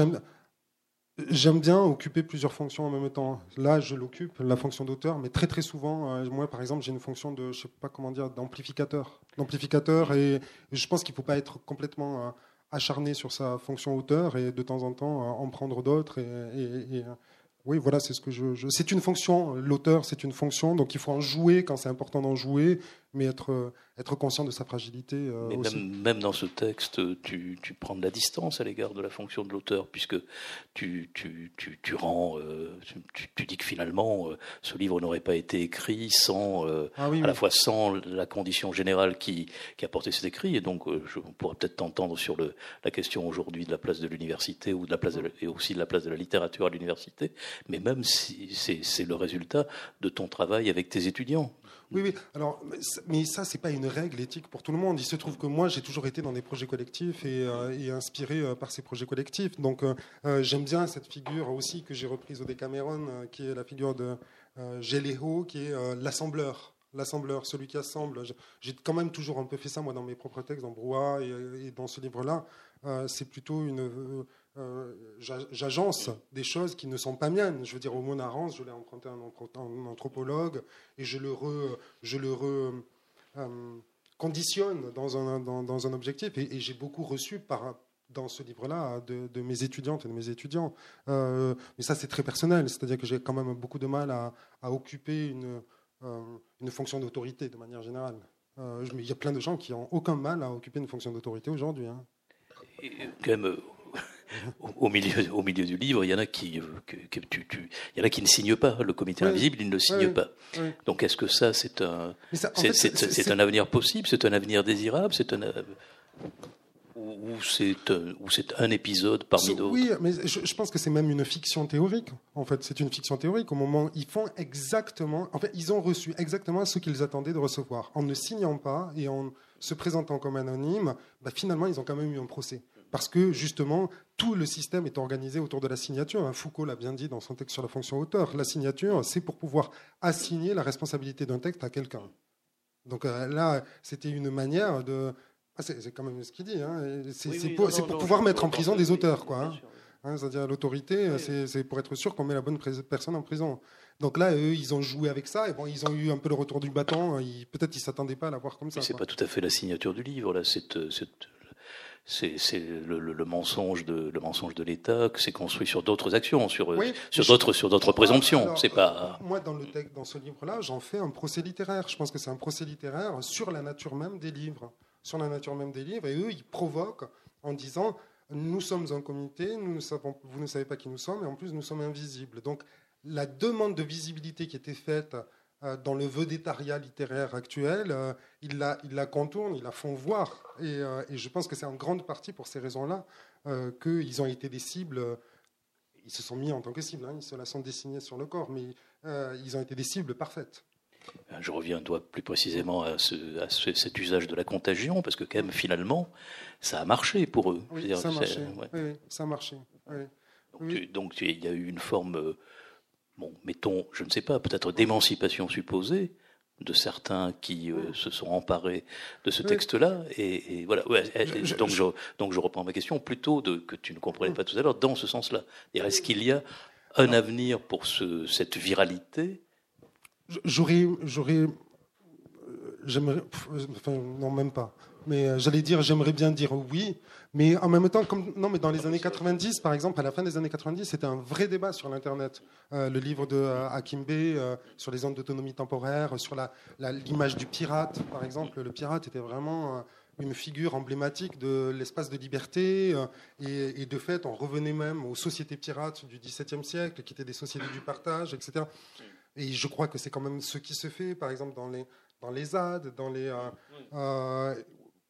j'aime. Bien occuper plusieurs fonctions en même temps. Là, je l'occupe, la fonction d'auteur, mais très très souvent, moi par exemple, j'ai une fonction de, je sais pas comment dire, d'amplificateur. D'amplificateur, et je pense qu'il ne faut pas être complètement acharné sur sa fonction auteur et de temps en temps en prendre d'autres et, oui, voilà, c'est ce que je. C'est une fonction, l'auteur, c'est une fonction, donc il faut en jouer quand c'est important d'en jouer, mais être, être conscient de sa fragilité. Euh, mais Même, dans ce texte, tu, tu, prends de la distance à l'égard de la fonction de l'auteur, puisque tu, tu, tu, tu rends. Euh, tu, dis que finalement, euh, ce livre n'aurait pas été écrit sans. Ah à la fois sans la condition générale qui, qui a porté cet écrit, et donc je pourrais peut-être t'entendre sur le, la question aujourd'hui de la place de l'université ou de la place et aussi de la place de la littérature à l'université, mais même si c'est le résultat de ton travail avec tes étudiants. Oui, oui. Alors, mais ça, c'est pas une règle éthique pour tout le monde. Il se trouve que moi, j'ai toujours été dans des projets collectifs et, euh, inspiré euh, par ces projets collectifs. Donc, euh, j'aime bien cette figure aussi que j'ai reprise au Décameron, qui est la figure de Géléo, qui est l'assembleur l'assembleur, celui qui assemble. J'ai quand même toujours un peu fait ça, moi, dans mes propres textes, dans Brouhaha et, dans ce livre-là. c'est plutôt une, euh, j'agence des choses qui ne sont pas miennes. Je veux dire, au mot je l'ai emprunté à un anthropologue et je le, je le euh, conditionne dans un, dans, un objectif. Et, j'ai beaucoup reçu par, dans ce livre-là de, mes étudiantes et de mes étudiants. Euh, mais ça, c'est très personnel. C'est-à-dire que j'ai quand même beaucoup de mal à, occuper une, une fonction d'autorité de manière générale. il y a plein de gens qui n'ont aucun mal à occuper une fonction d'autorité aujourd'hui. Hein. au, milieu, au milieu du livre, il y en a qui, que, tu, il y en a qui ne signent pas. Le comité invisible, il ne le signe pas. Donc, est-ce que ça, c'est un, c'est, un avenir possible, c'est un avenir désirable, c'est un, ou c'est ou c'est un épisode parmi d'autres. Oui, mais je, pense que c'est même une fiction théorique. En fait, c'est une fiction théorique. Au moment, ils font exactement. En fait, ils ont reçu exactement ce qu'ils attendaient de recevoir. En ne signant pas et en se présentant comme anonyme, bah, finalement, ils ont quand même eu un procès parce que justement, tout le système est organisé autour de la signature. Hein, Foucault l'a bien dit dans son texte sur la fonction auteur. La signature, c'est pour pouvoir assigner la responsabilité d'un texte à quelqu'un. Donc euh, là, c'était une manière de... Ah, c'est quand même ce qu'il dit. Hein, c'est pour, pouvoir mettre en prison des auteurs. quoi. Hein. C'est-à-dire l'autorité, c'est pour être sûr qu'on met la bonne personne en prison. Donc là, eux, ils ont joué avec ça, et bon, ils ont eu un peu le retour du bâton. Peut-être ils s'attendaient pas à l'avoir comme ça. C'est pas tout à fait la signature du livre, là. C'est c'est le, mensonge de le mensonge de l'État que c'est construit sur d'autres actions, sur sur d'autres sur d'autres présomptions. C'est pas. Moi, dans le texte, dans ce livre-là, j'en fais un procès littéraire. Je pense que c'est un procès littéraire sur la nature même des livres, sur la nature même des livres. Et eux, ils provoquent en disant nous sommes un comité, nous savons, vous ne savez pas qui nous sommes, et en plus nous sommes invisibles. Donc la demande de visibilité qui était faite euh, dans le vedettariat littéraire actuel, euh, ils la, il la contournent, ils la font voir. Euh, et, je pense que c'est en grande partie pour ces raisons-là qu'ils ont été des cibles. Ils se sont mis en tant que cibles, hein, ils se la sont dessinés sur le corps, mais ils ont été des cibles parfaites. Je reviens toi, plus précisément à, cet usage de la contagion, parce que quand même, finalement, ça a marché pour eux. Oui, ça, a marché. Oui, ça a marché. Donc, il y a eu une forme bon, mettons, je ne sais pas, peut-être d'émancipation supposée de certains qui euh, se sont emparés de ce texte-là. Et, voilà. donc, je, donc, je reprends ma question plutôt de, que tu ne comprenais pas tout à l'heure dans ce sens-là. Est-ce qu'il y a un avenir pour ce, cette viralité? J'aurais, j'aurais, j'aimerais, non même pas. Mais euh, j'allais dire, j'aimerais bien dire oui, mais en même temps, non, mais dans les années 90, par exemple, à la fin des années 90, c'était un vrai débat sur l'Internet. Euh, le livre de euh, Hakim sur les zones d'autonomie temporaire, sur l'image du pirate, par exemple. Le pirate était vraiment une figure emblématique de l'espace de liberté. Et, de fait, on revenait même aux sociétés pirates du XVIIe siècle, qui étaient des sociétés du partage, etc. Et je crois que c'est quand même ce qui se fait, par exemple, dans les, dans les ZAD, dans les,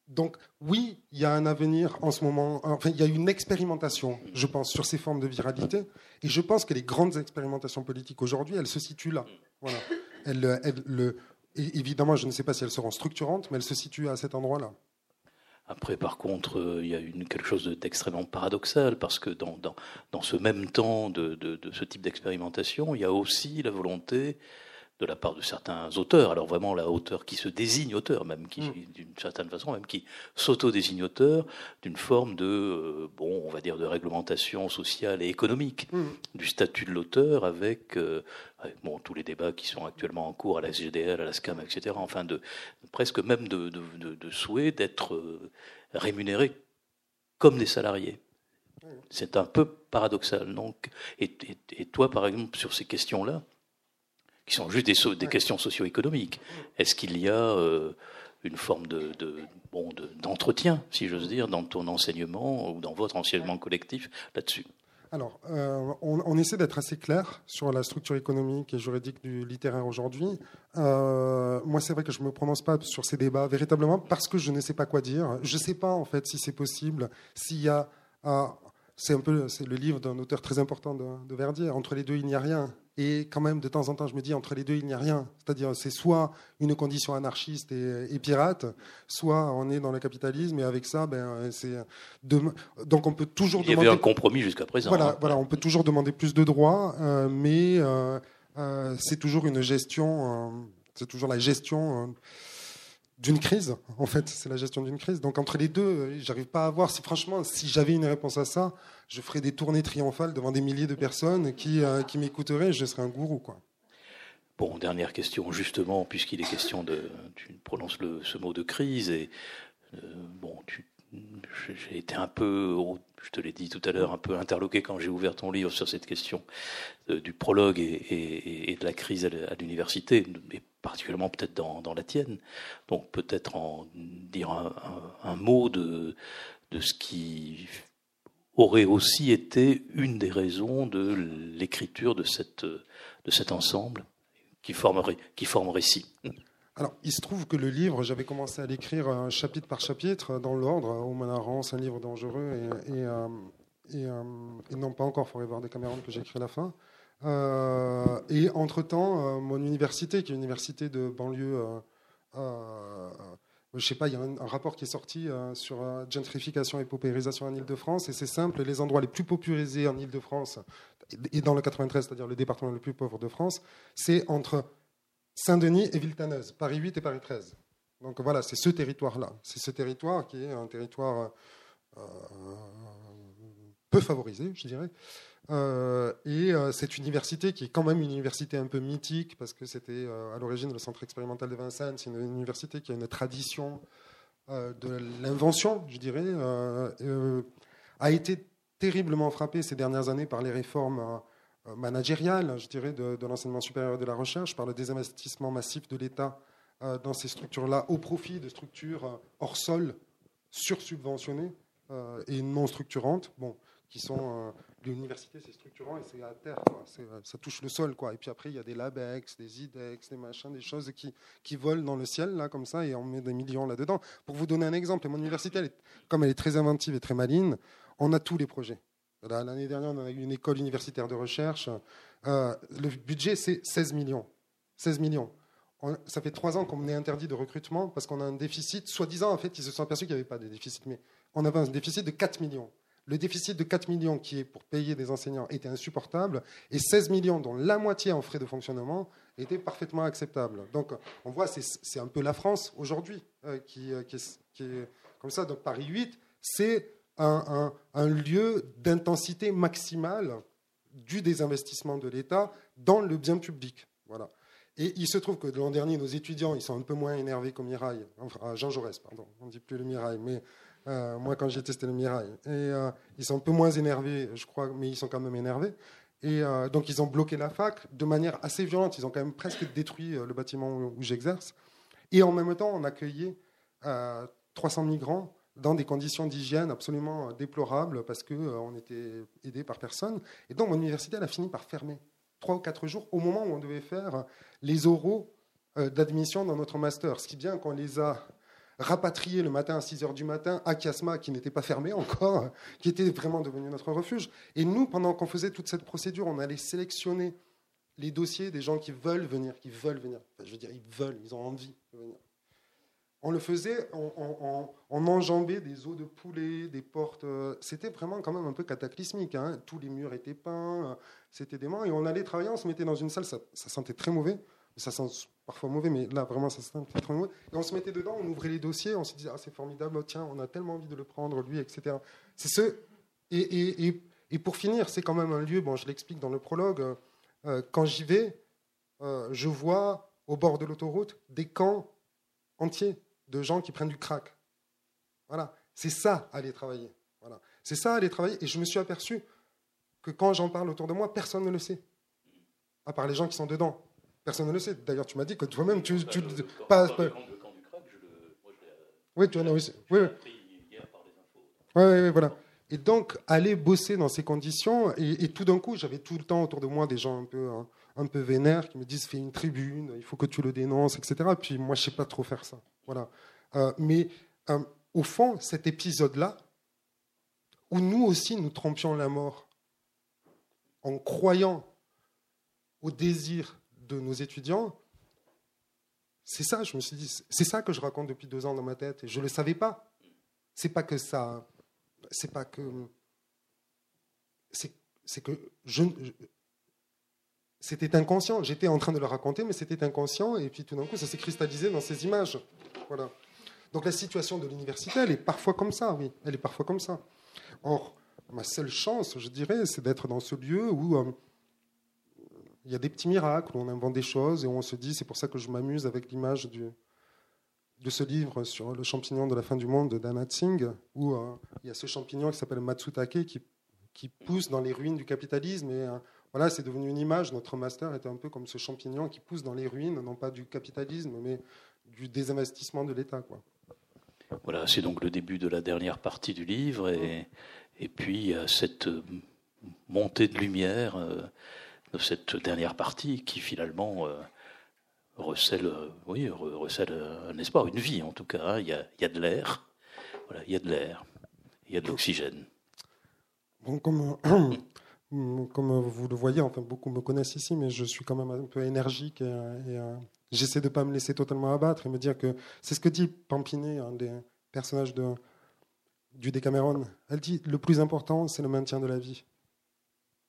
donc oui, il y a un avenir en ce moment. Enfin, il y a une expérimentation, je pense, sur ces formes de viralité. Et je pense que les grandes expérimentations politiques aujourd'hui, elles se situent là. Voilà. le, évidemment, je ne sais pas si elles seront structurantes, mais elles se situent à cet endroit-là. Après, par contre, euh, il y a une, quelque chose d'extrêmement paradoxal, parce que dans, dans, dans, ce même temps de, de, de ce type d'expérimentation, il y a aussi la volonté de la part de certains auteurs, alors vraiment la hauteur qui se désigne auteur, même qui, mm. d'une certaine façon, même qui s'auto-désigne auteur, d'une forme de, euh, bon, on va dire, de réglementation sociale et économique mm. du statut de l'auteur avec, euh, bon, tous les débats qui sont actuellement en cours à la SGDL, à la SCAM, etc., enfin, de, presque même de, de, souhait d'être euh, rémunéré comme des salariés. Mm. C'est un peu paradoxal. Donc, et, et toi, par exemple, sur ces questions-là, qui sont juste des, des questions socio-économiques. Est-ce qu'il y a euh, une forme de, de bon, d'entretien, si j'ose dire, dans ton enseignement ou dans votre enseignement collectif là-dessus? Alors, euh, on, essaie d'être assez clair sur la structure économique et juridique du littéraire aujourd'hui. Euh, moi, c'est vrai que je ne me prononce pas sur ces débats véritablement parce que je ne sais pas quoi dire. Je ne sais pas, en fait, si c'est possible, s'il y a... c'est un peu c'est le livre d'un auteur très important de, de Verdier. Entre les deux, il n'y a rien. Et quand même, de temps en temps, je me dis, entre les deux, il n'y a rien. C'est-à-dire, c'est soit une condition anarchiste et, pirate, soit on est dans le capitalisme, et avec ça, ben, c'est. Donc, on peut toujours il y avait un compromis jusqu'à présent. Voilà, hein. voilà, on peut toujours demander plus de droits, euh, mais euh, euh, c'est toujours une gestion. c'est toujours la gestion d'une crise, en fait, c'est la gestion d'une crise. Donc entre les deux, j'arrive pas à voir si franchement, si j'avais une réponse à ça, je ferais des tournées triomphales devant des milliers de personnes qui, euh, qui m'écouteraient, je serais un gourou, quoi. Bon, dernière question, justement, puisqu'il est question de, tu prononces ce mot de crise et euh, bon, j'ai été un peu, je te l'ai dit tout à l'heure, un peu interloqué quand j'ai ouvert ton livre sur cette question euh, du prologue et, et, de la crise à l'université, et particulièrement peut-être dans, la tienne. Donc peut-être en dire un, mot de, de ce qui aurait aussi été une des raisons de l'écriture de, cette, de cet ensemble qui forme, qui récit. Alors, il se trouve que le livre, j'avais commencé à l'écrire chapitre par chapitre, dans l'ordre. Au Manarance, un livre dangereux, et, et, euh, euh, non pas encore Forever des Cameron que j'ai écrit à la fin. Euh, et entre-temps, mon université, qui est une université de banlieue je sais pas, il y a un, rapport qui est sorti euh, sur euh, gentrification et paupérisation en Ile-de-France, et c'est simple, les endroits les plus paupérisés en Ile-de-France, et dans le 93, c'est-à-dire le département le plus pauvre de France, c'est entre Saint-Denis et Villetaneuse, Paris 8 et Paris 13. Donc voilà, c'est ce territoire-là. C'est ce territoire qui est un territoire euh, peu favorisé, je dirais, euh, et euh, cette université, qui est quand même une université un peu mythique, parce que c'était euh, à l'origine le centre expérimental de Vincennes, c'est une université qui a une tradition de l'invention, je dirais, a été terriblement frappée ces dernières années par les réformes managériales, je dirais, de, l'enseignement supérieur et de la recherche, par le désinvestissement massif de l'État dans ces structures-là, au profit de structures hors sol, sursubventionnées et non structurantes. Bon, qui sont l'université c'est structurant et c'est à terre euh, ça touche le sol quoi. Et puis après il y a des labex des idex des machins des choses qui, qui volent dans le ciel là comme ça et on met des millions là dedans pour vous donner un exemple mon université comme elle est très inventive et très maline on a tous les projets. L'année dernière on a eu une école universitaire de recherche. Euh, le budget c'est 16 millions. 16 millions. Ça fait trois ans qu'on est interdit de recrutement parce qu'on a un déficit. Soi-disant, en fait, ils se sont aperçus qu'il n'y avait pas de déficit, mais on avait un déficit de 4 millions. Le déficit de 4 millions qui est pour payer des enseignants était insupportable et 16 millions, dont la moitié en frais de fonctionnement, était parfaitement acceptable. Donc on voit, c'est un peu la France aujourd'hui euh, euh, qui, est, comme ça. Donc Paris 8, c'est un, lieu d'intensité maximale du désinvestissement de l'État dans le bien public. Voilà. Et il se trouve que l'an dernier, nos étudiants, ils sont un peu moins énervés qu'au Mirail, enfin, Jean Jaurès, pardon, on ne dit plus le Mirail, mais euh, moi, quand j'ai testé le Mirail. Et euh, ils sont un peu moins énervés, je crois, mais ils sont quand même énervés. Et euh, donc, ils ont bloqué la fac de manière assez violente. Ils ont quand même presque détruit le bâtiment où, j'exerce. Et en même temps, on accueillait 300 migrants dans des conditions d'hygiène absolument déplorables parce qu'on était aidé par personne. Et donc, mon université, elle a fini par fermer trois ou quatre jours au moment où on devait faire les oraux d'admission dans notre master. Ce qui bien qu'on les a rapatriés le matin à 6 heures du matin à Kiasma, qui n'était pas fermé encore, qui était vraiment devenu notre refuge. Et nous, pendant qu'on faisait toute cette procédure, on allait sélectionner les dossiers des gens qui veulent venir, qui veulent venir. je veux dire, ils veulent, ils ont envie de venir. On le faisait, on, enjambait des os de poulet, des portes. Euh, c'était vraiment quand même un peu cataclysmique. Hein. Tous les murs étaient peints, euh, c'était dément. Et on allait travailler, on se mettait dans une salle, ça, sentait très mauvais. Ça sent parfois mauvais, mais là, vraiment, ça sentait très mauvais. Et on se mettait dedans, on ouvrait les dossiers, on se disait, ah, c'est formidable, tiens, on a tellement envie de le prendre, lui, etc. C'est ce. Et, et, et, pour finir, c'est quand même un lieu, bon, je l'explique dans le prologue, euh, quand j'y vais, je vois au bord de l'autoroute des camps entiers de gens qui prennent du crack. Voilà, c'est ça aller travailler. Voilà, c'est ça aller travailler. Et je me suis aperçu que quand j'en parle autour de moi, personne ne le sait, à part les gens qui sont dedans. Personne ne le sait. D'ailleurs, tu m'as dit que toi-même, tu, tu, pas, oui, tu en as aussi. Oui, oui. Oui, oui, voilà. Et donc, aller bosser dans ces conditions, et, tout d'un coup, j'avais tout le temps autour de moi des gens un peu, hein, un peu vénères qui me disent fais une tribune, il faut que tu le dénonces, etc. Puis moi, je sais pas trop faire ça. Voilà. Euh, mais euh, au fond, cet épisode-là, où nous aussi nous trompions la mort en croyant au désir de nos étudiants, c'est ça, je me suis dit, c'est ça que je raconte depuis deux ans dans ma tête, et je ne le savais pas. C'est pas que ça, c'est pas que, c'est que je, c'était inconscient. J'étais en train de le raconter, mais c'était inconscient. Et puis tout d'un coup, ça s'est cristallisé dans ces images. Voilà. Donc la situation de l'université, elle est parfois comme ça, oui. Elle est parfois comme ça. Or, ma seule chance, je dirais, c'est d'être dans ce lieu où euh, il y a des petits miracles, où on invente des choses et où on se dit, c'est pour ça que je m'amuse avec l'image de ce livre sur le champignon de la fin du monde d'Anna Tsing, où euh, il y a ce champignon qui s'appelle Matsutake qui, qui pousse dans les ruines du capitalisme et euh, voilà, c'est devenu une image. Notre master était un peu comme ce champignon qui pousse dans les ruines, non pas du capitalisme, mais du désinvestissement de l'État. Voilà, c'est donc le début de la dernière partie du livre, et, et puis cette montée de lumière euh, de cette dernière partie qui finalement euh, recèle, euh, oui, recèle un espoir, une vie en tout cas. Hein. Il, y a, il y a de l'air, voilà, il y a de l'air, il y a de l'oxygène. Bon, comme comme vous le voyez, enfin beaucoup me connaissent ici, mais je suis quand même un peu énergique et, euh, j'essaie de ne pas me laisser totalement abattre et me dire que c'est ce que dit Pampinet, un des personnages de, du Décameron. Elle dit le plus important, c'est le maintien de la vie.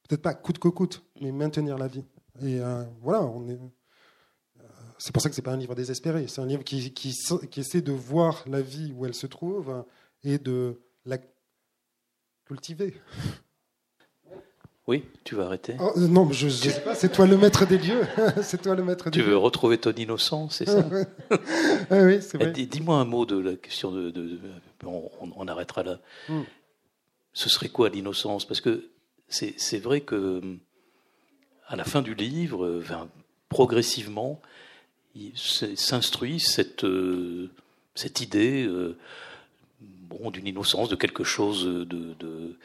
Peut-être pas coûte que coûte, mais maintenir la vie. Et euh, voilà, on est. Euh, c'est pour ça que c'est pas un livre désespéré. C'est un livre qui, qui, qui essaie de voir la vie où elle se trouve et de la cultiver. Oui, tu veux arrêter? Oh, Non, je, ne sais pas, c'est toi le maître des lieux. c'est toi le maître Tu veux retrouver ton innocence, c'est ça? Oui, c'est vrai. Dis-moi un mot de la question de. on, arrêtera là. Hmm. Ce serait quoi l'innocence? Parce que c'est vrai que à la fin du livre, progressivement, s'instruit cette, euh, cette idée euh, bon, d'une innocence, de quelque chose de,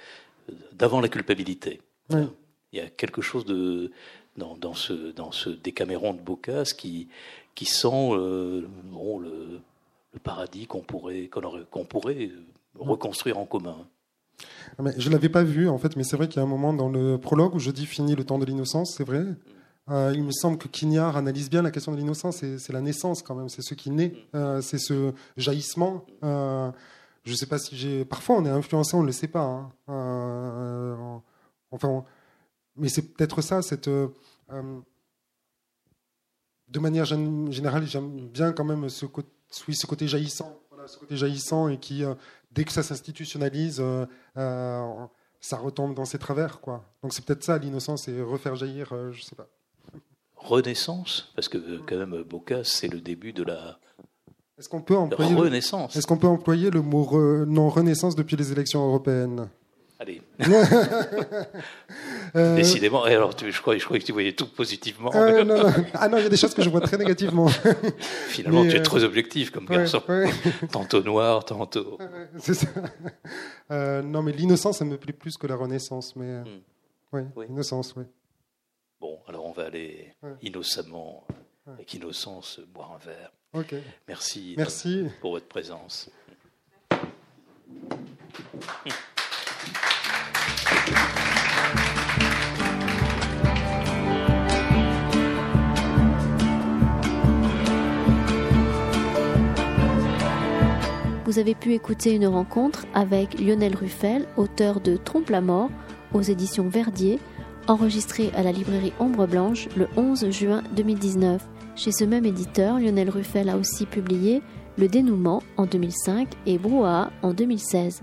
d'avant la culpabilité. Il y a quelque chose de, dans, dans, ce, dans ce Décaméron de Bocas qui, qui sent euh, bon, le, le, paradis qu'on pourrait, qu'on pourrait reconstruire en commun. Ah, je ne l'avais pas vu, en fait, mais c'est vrai qu'il y a un moment dans le prologue où je dis fini le temps de l'innocence, c'est vrai. Euh, il me semble que Quignard analyse bien la question de l'innocence, c'est la naissance quand même, c'est ce qui naît, euh, c'est ce jaillissement. je ne sais pas si j'ai. Parfois, on est influencé, on ne le sait pas. Hein. Enfin, mais c'est peut-être ça, cette. Euh, euh, de manière générale, j'aime bien quand même ce, côté jaillissant, ce côté jaillissant et qui, euh, dès que ça s'institutionnalise, ça retombe dans ses travers, quoi. Donc c'est peut-être ça l'innocence et refaire jaillir, je sais pas. Renaissance, parce que quand même Bocas, c'est le début de la. Est-ce qu'on peut employer renaissance Est-ce qu'on peut employer le mot non renaissance depuis les élections européennes? Allez. Euh, Décidément. Et alors, tu, je, crois, je croyais que tu voyais tout positivement. Euh, non, non. Ah non, il y a des choses que je vois très négativement. Finalement, tu es euh, très objectif comme garçon. tantôt noir, tantôt. C'est ça. non, mais l'innocence, ça me plaît plus que la renaissance. Mais hmm. oui, l'innocence, oui. Bon, alors on va aller innocemment, avec innocence, boire un verre. Ok. Merci, Merci. pour votre présence. Vous avez pu écouter une rencontre avec Lionel Ruffel, auteur de Trompe la mort, aux éditions Verdier, enregistrée à la librairie Ombre Blanche le 11 juin 2019. Chez ce même éditeur, Lionel Ruffel a aussi publié Le dénouement en 2005 et Brouhaha en 2016.